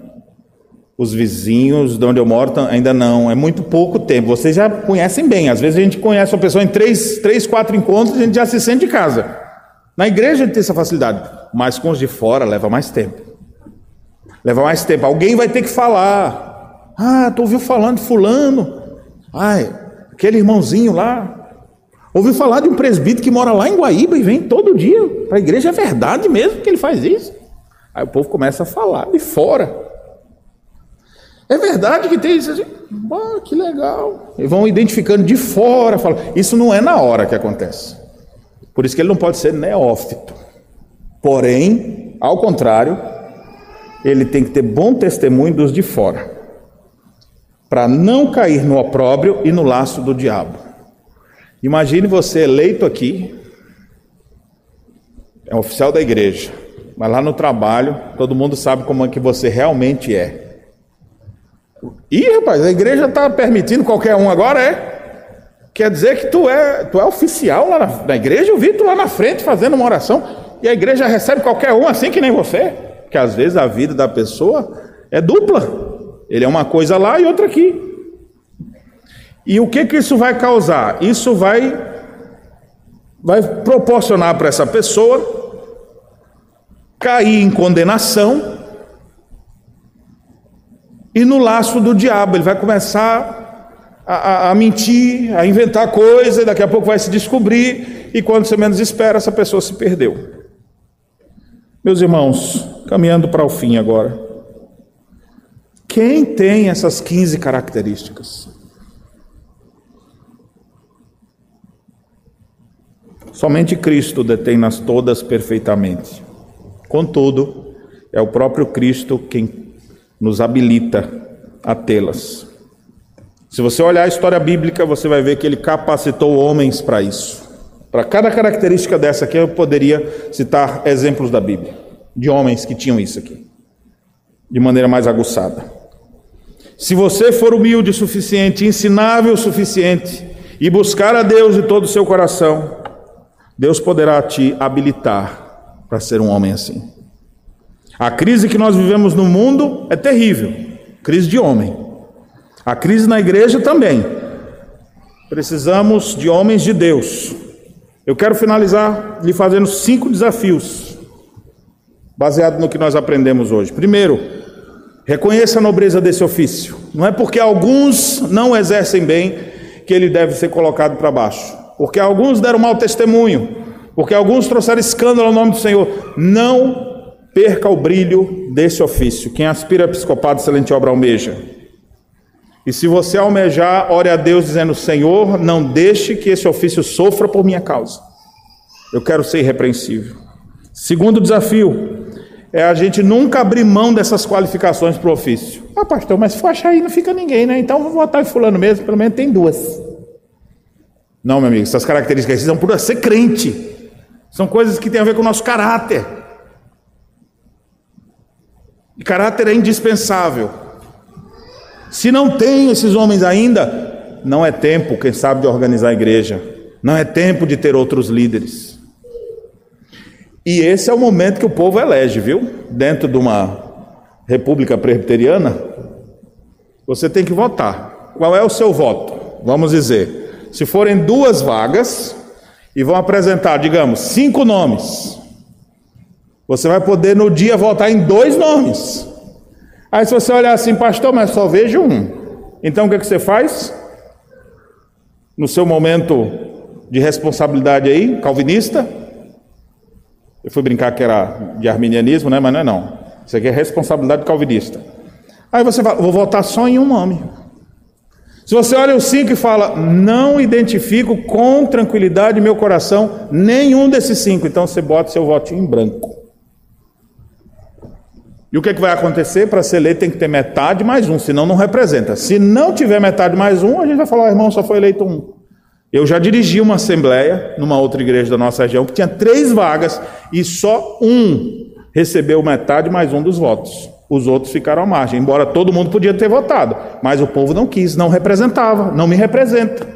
Os vizinhos de onde eu moro ainda não. É muito pouco tempo. Vocês já conhecem bem. Às vezes a gente conhece uma pessoa em três, três quatro encontros e a gente já se sente de casa. Na igreja a gente tem essa facilidade, mas com os de fora leva mais tempo. Leva mais tempo. Alguém vai ter que falar. Ah, tu ouviu falando de fulano. Ai, aquele irmãozinho lá. Ouviu falar de um presbítero que mora lá em Guaíba e vem todo dia para a igreja. É verdade mesmo que ele faz isso? Aí o povo começa a falar de fora. É verdade que tem isso assim? Ah, que legal. E vão identificando de fora, falam, isso não é na hora que acontece. Por isso que ele não pode ser neófito. Porém, ao contrário, ele tem que ter bom testemunho dos de fora, para não cair no opróbrio e no laço do diabo. Imagine você eleito aqui, é oficial da igreja, mas lá no trabalho, todo mundo sabe como é que você realmente é. Ih, rapaz, a igreja está permitindo qualquer um agora, é? Quer dizer que tu é, tu é oficial lá na, na igreja? Eu vi tu lá na frente fazendo uma oração e a igreja recebe qualquer um assim que nem você. Que às vezes a vida da pessoa é dupla. Ele é uma coisa lá e outra aqui. E o que que isso vai causar? Isso vai vai proporcionar para essa pessoa cair em condenação e no laço do diabo. Ele vai começar a, a, a mentir, a inventar coisa, e daqui a pouco vai se descobrir, e quando você menos espera, essa pessoa se perdeu. Meus irmãos, caminhando para o fim agora. Quem tem essas 15 características? Somente Cristo detém-nas todas perfeitamente. Contudo, é o próprio Cristo quem nos habilita a tê-las. Se você olhar a história bíblica, você vai ver que ele capacitou homens para isso. Para cada característica dessa aqui, eu poderia citar exemplos da Bíblia, de homens que tinham isso aqui, de maneira mais aguçada. Se você for humilde o suficiente, ensinável o suficiente, e buscar a Deus de todo o seu coração, Deus poderá te habilitar para ser um homem assim. A crise que nós vivemos no mundo é terrível crise de homem. A crise na igreja também. Precisamos de homens de Deus. Eu quero finalizar lhe fazendo cinco desafios, baseado no que nós aprendemos hoje. Primeiro, reconheça a nobreza desse ofício. Não é porque alguns não exercem bem que ele deve ser colocado para baixo. Porque alguns deram mau testemunho, porque alguns trouxeram escândalo ao nome do Senhor. Não perca o brilho desse ofício. Quem aspira a episcopado, excelente obra almeja. E se você almejar, ore a Deus dizendo: Senhor, não deixe que esse ofício sofra por minha causa. Eu quero ser irrepreensível. Segundo desafio é a gente nunca abrir mão dessas qualificações para o ofício. Ah, pastor, mas se for achar aí não fica ninguém, né? Então vou votar em fulano mesmo, pelo menos tem duas. Não, meu amigo, essas características são por ser crente. São coisas que têm a ver com o nosso caráter. Caráter é indispensável. Se não tem esses homens ainda, não é tempo, quem sabe, de organizar a igreja. Não é tempo de ter outros líderes. E esse é o momento que o povo elege, viu? Dentro de uma república presbiteriana, você tem que votar. Qual é o seu voto? Vamos dizer, se forem duas vagas, e vão apresentar, digamos, cinco nomes. Você vai poder no dia votar em dois nomes. Aí se você olhar assim, pastor, mas só vejo um. Então o que, é que você faz? No seu momento de responsabilidade aí, calvinista. Eu fui brincar que era de arminianismo, né? Mas não é não. Isso aqui é responsabilidade calvinista. Aí você fala, vou votar só em um nome. Se você olha o 5 e fala, não identifico com tranquilidade meu coração nenhum desses cinco, então você bota seu votinho em branco. E o que, é que vai acontecer? Para ser eleito tem que ter metade mais um, senão não representa. Se não tiver metade mais um, a gente vai falar, irmão, só foi eleito um. Eu já dirigi uma assembleia numa outra igreja da nossa região que tinha três vagas e só um recebeu metade mais um dos votos. Os outros ficaram à margem, embora todo mundo podia ter votado, mas o povo não quis, não representava, não me representa.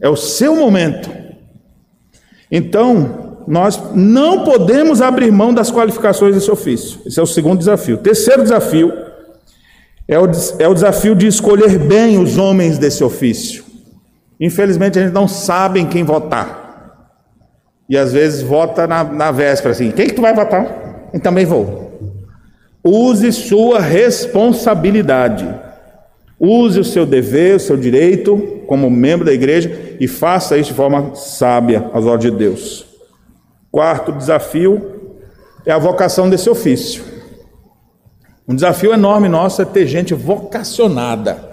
É o seu momento. Então, nós não podemos abrir mão das qualificações desse ofício. Esse é o segundo desafio. Terceiro desafio é o, é o desafio de escolher bem os homens desse ofício. Infelizmente, a gente não sabe em quem votar. E às vezes vota na, na véspera assim: quem que tu vai votar? Eu também vou. Use sua responsabilidade. Use o seu dever, o seu direito como membro da igreja e faça isso de forma sábia aos olhos de Deus. Quarto desafio é a vocação desse ofício. Um desafio enorme nosso é ter gente vocacionada.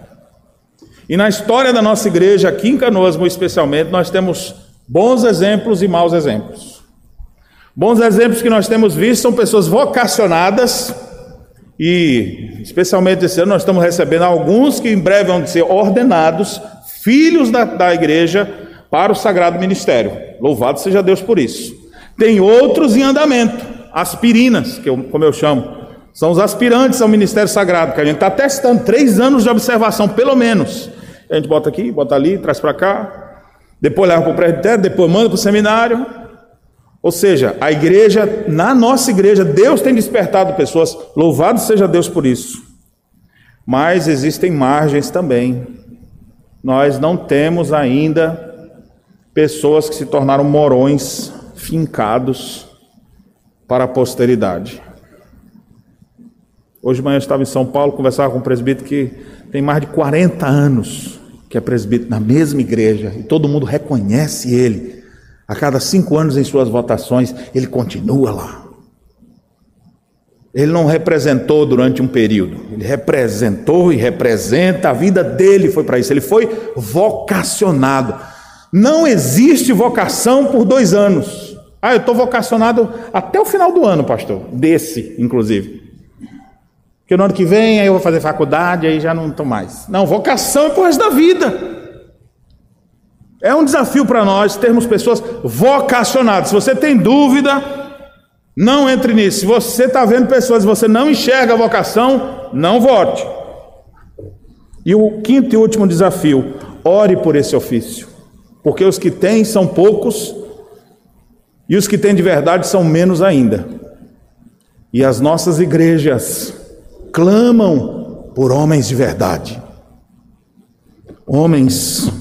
E na história da nossa igreja, aqui em Canoas, especialmente, nós temos bons exemplos e maus exemplos. Bons exemplos que nós temos visto são pessoas vocacionadas, e especialmente esse ano nós estamos recebendo alguns que em breve vão ser ordenados, filhos da, da igreja, para o sagrado ministério. Louvado seja Deus por isso. Tem outros em andamento, aspirinas, que eu, como eu chamo, são os aspirantes ao ministério sagrado, que a gente está testando três anos de observação, pelo menos. A gente bota aqui, bota ali, traz para cá, depois leva para o presbitério, depois manda para o seminário. Ou seja, a igreja, na nossa igreja, Deus tem despertado pessoas, louvado seja Deus por isso. Mas existem margens também. Nós não temos ainda pessoas que se tornaram morões fincados para a posteridade. Hoje de manhã eu estava em São Paulo, conversava com um presbítero que tem mais de 40 anos que é presbítero na mesma igreja e todo mundo reconhece ele. A cada cinco anos em suas votações, ele continua lá. Ele não representou durante um período, ele representou e representa, a vida dele foi para isso, ele foi vocacionado. Não existe vocação por dois anos. Ah, eu estou vocacionado até o final do ano, pastor. Desse, inclusive. Porque no ano que vem aí eu vou fazer faculdade, aí já não estou mais. Não, vocação é por resto da vida. É um desafio para nós termos pessoas vocacionadas. Se você tem dúvida, não entre nisso. Se você está vendo pessoas e você não enxerga a vocação, não vote. E o quinto e último desafio: ore por esse ofício porque os que têm são poucos e os que têm de verdade são menos ainda. E as nossas igrejas clamam por homens de verdade, homens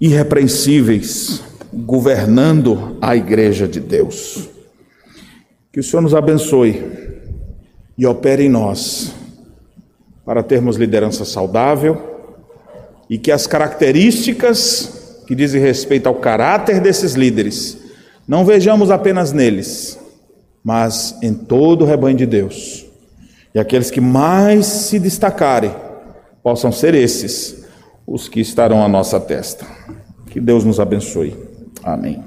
irrepreensíveis, governando a igreja de Deus. Que o Senhor nos abençoe e opere em nós para termos liderança saudável e que as características que dizem respeito ao caráter desses líderes não vejamos apenas neles, mas em todo o rebanho de Deus. E aqueles que mais se destacarem possam ser esses os que estarão à nossa testa. Que Deus nos abençoe. Amém.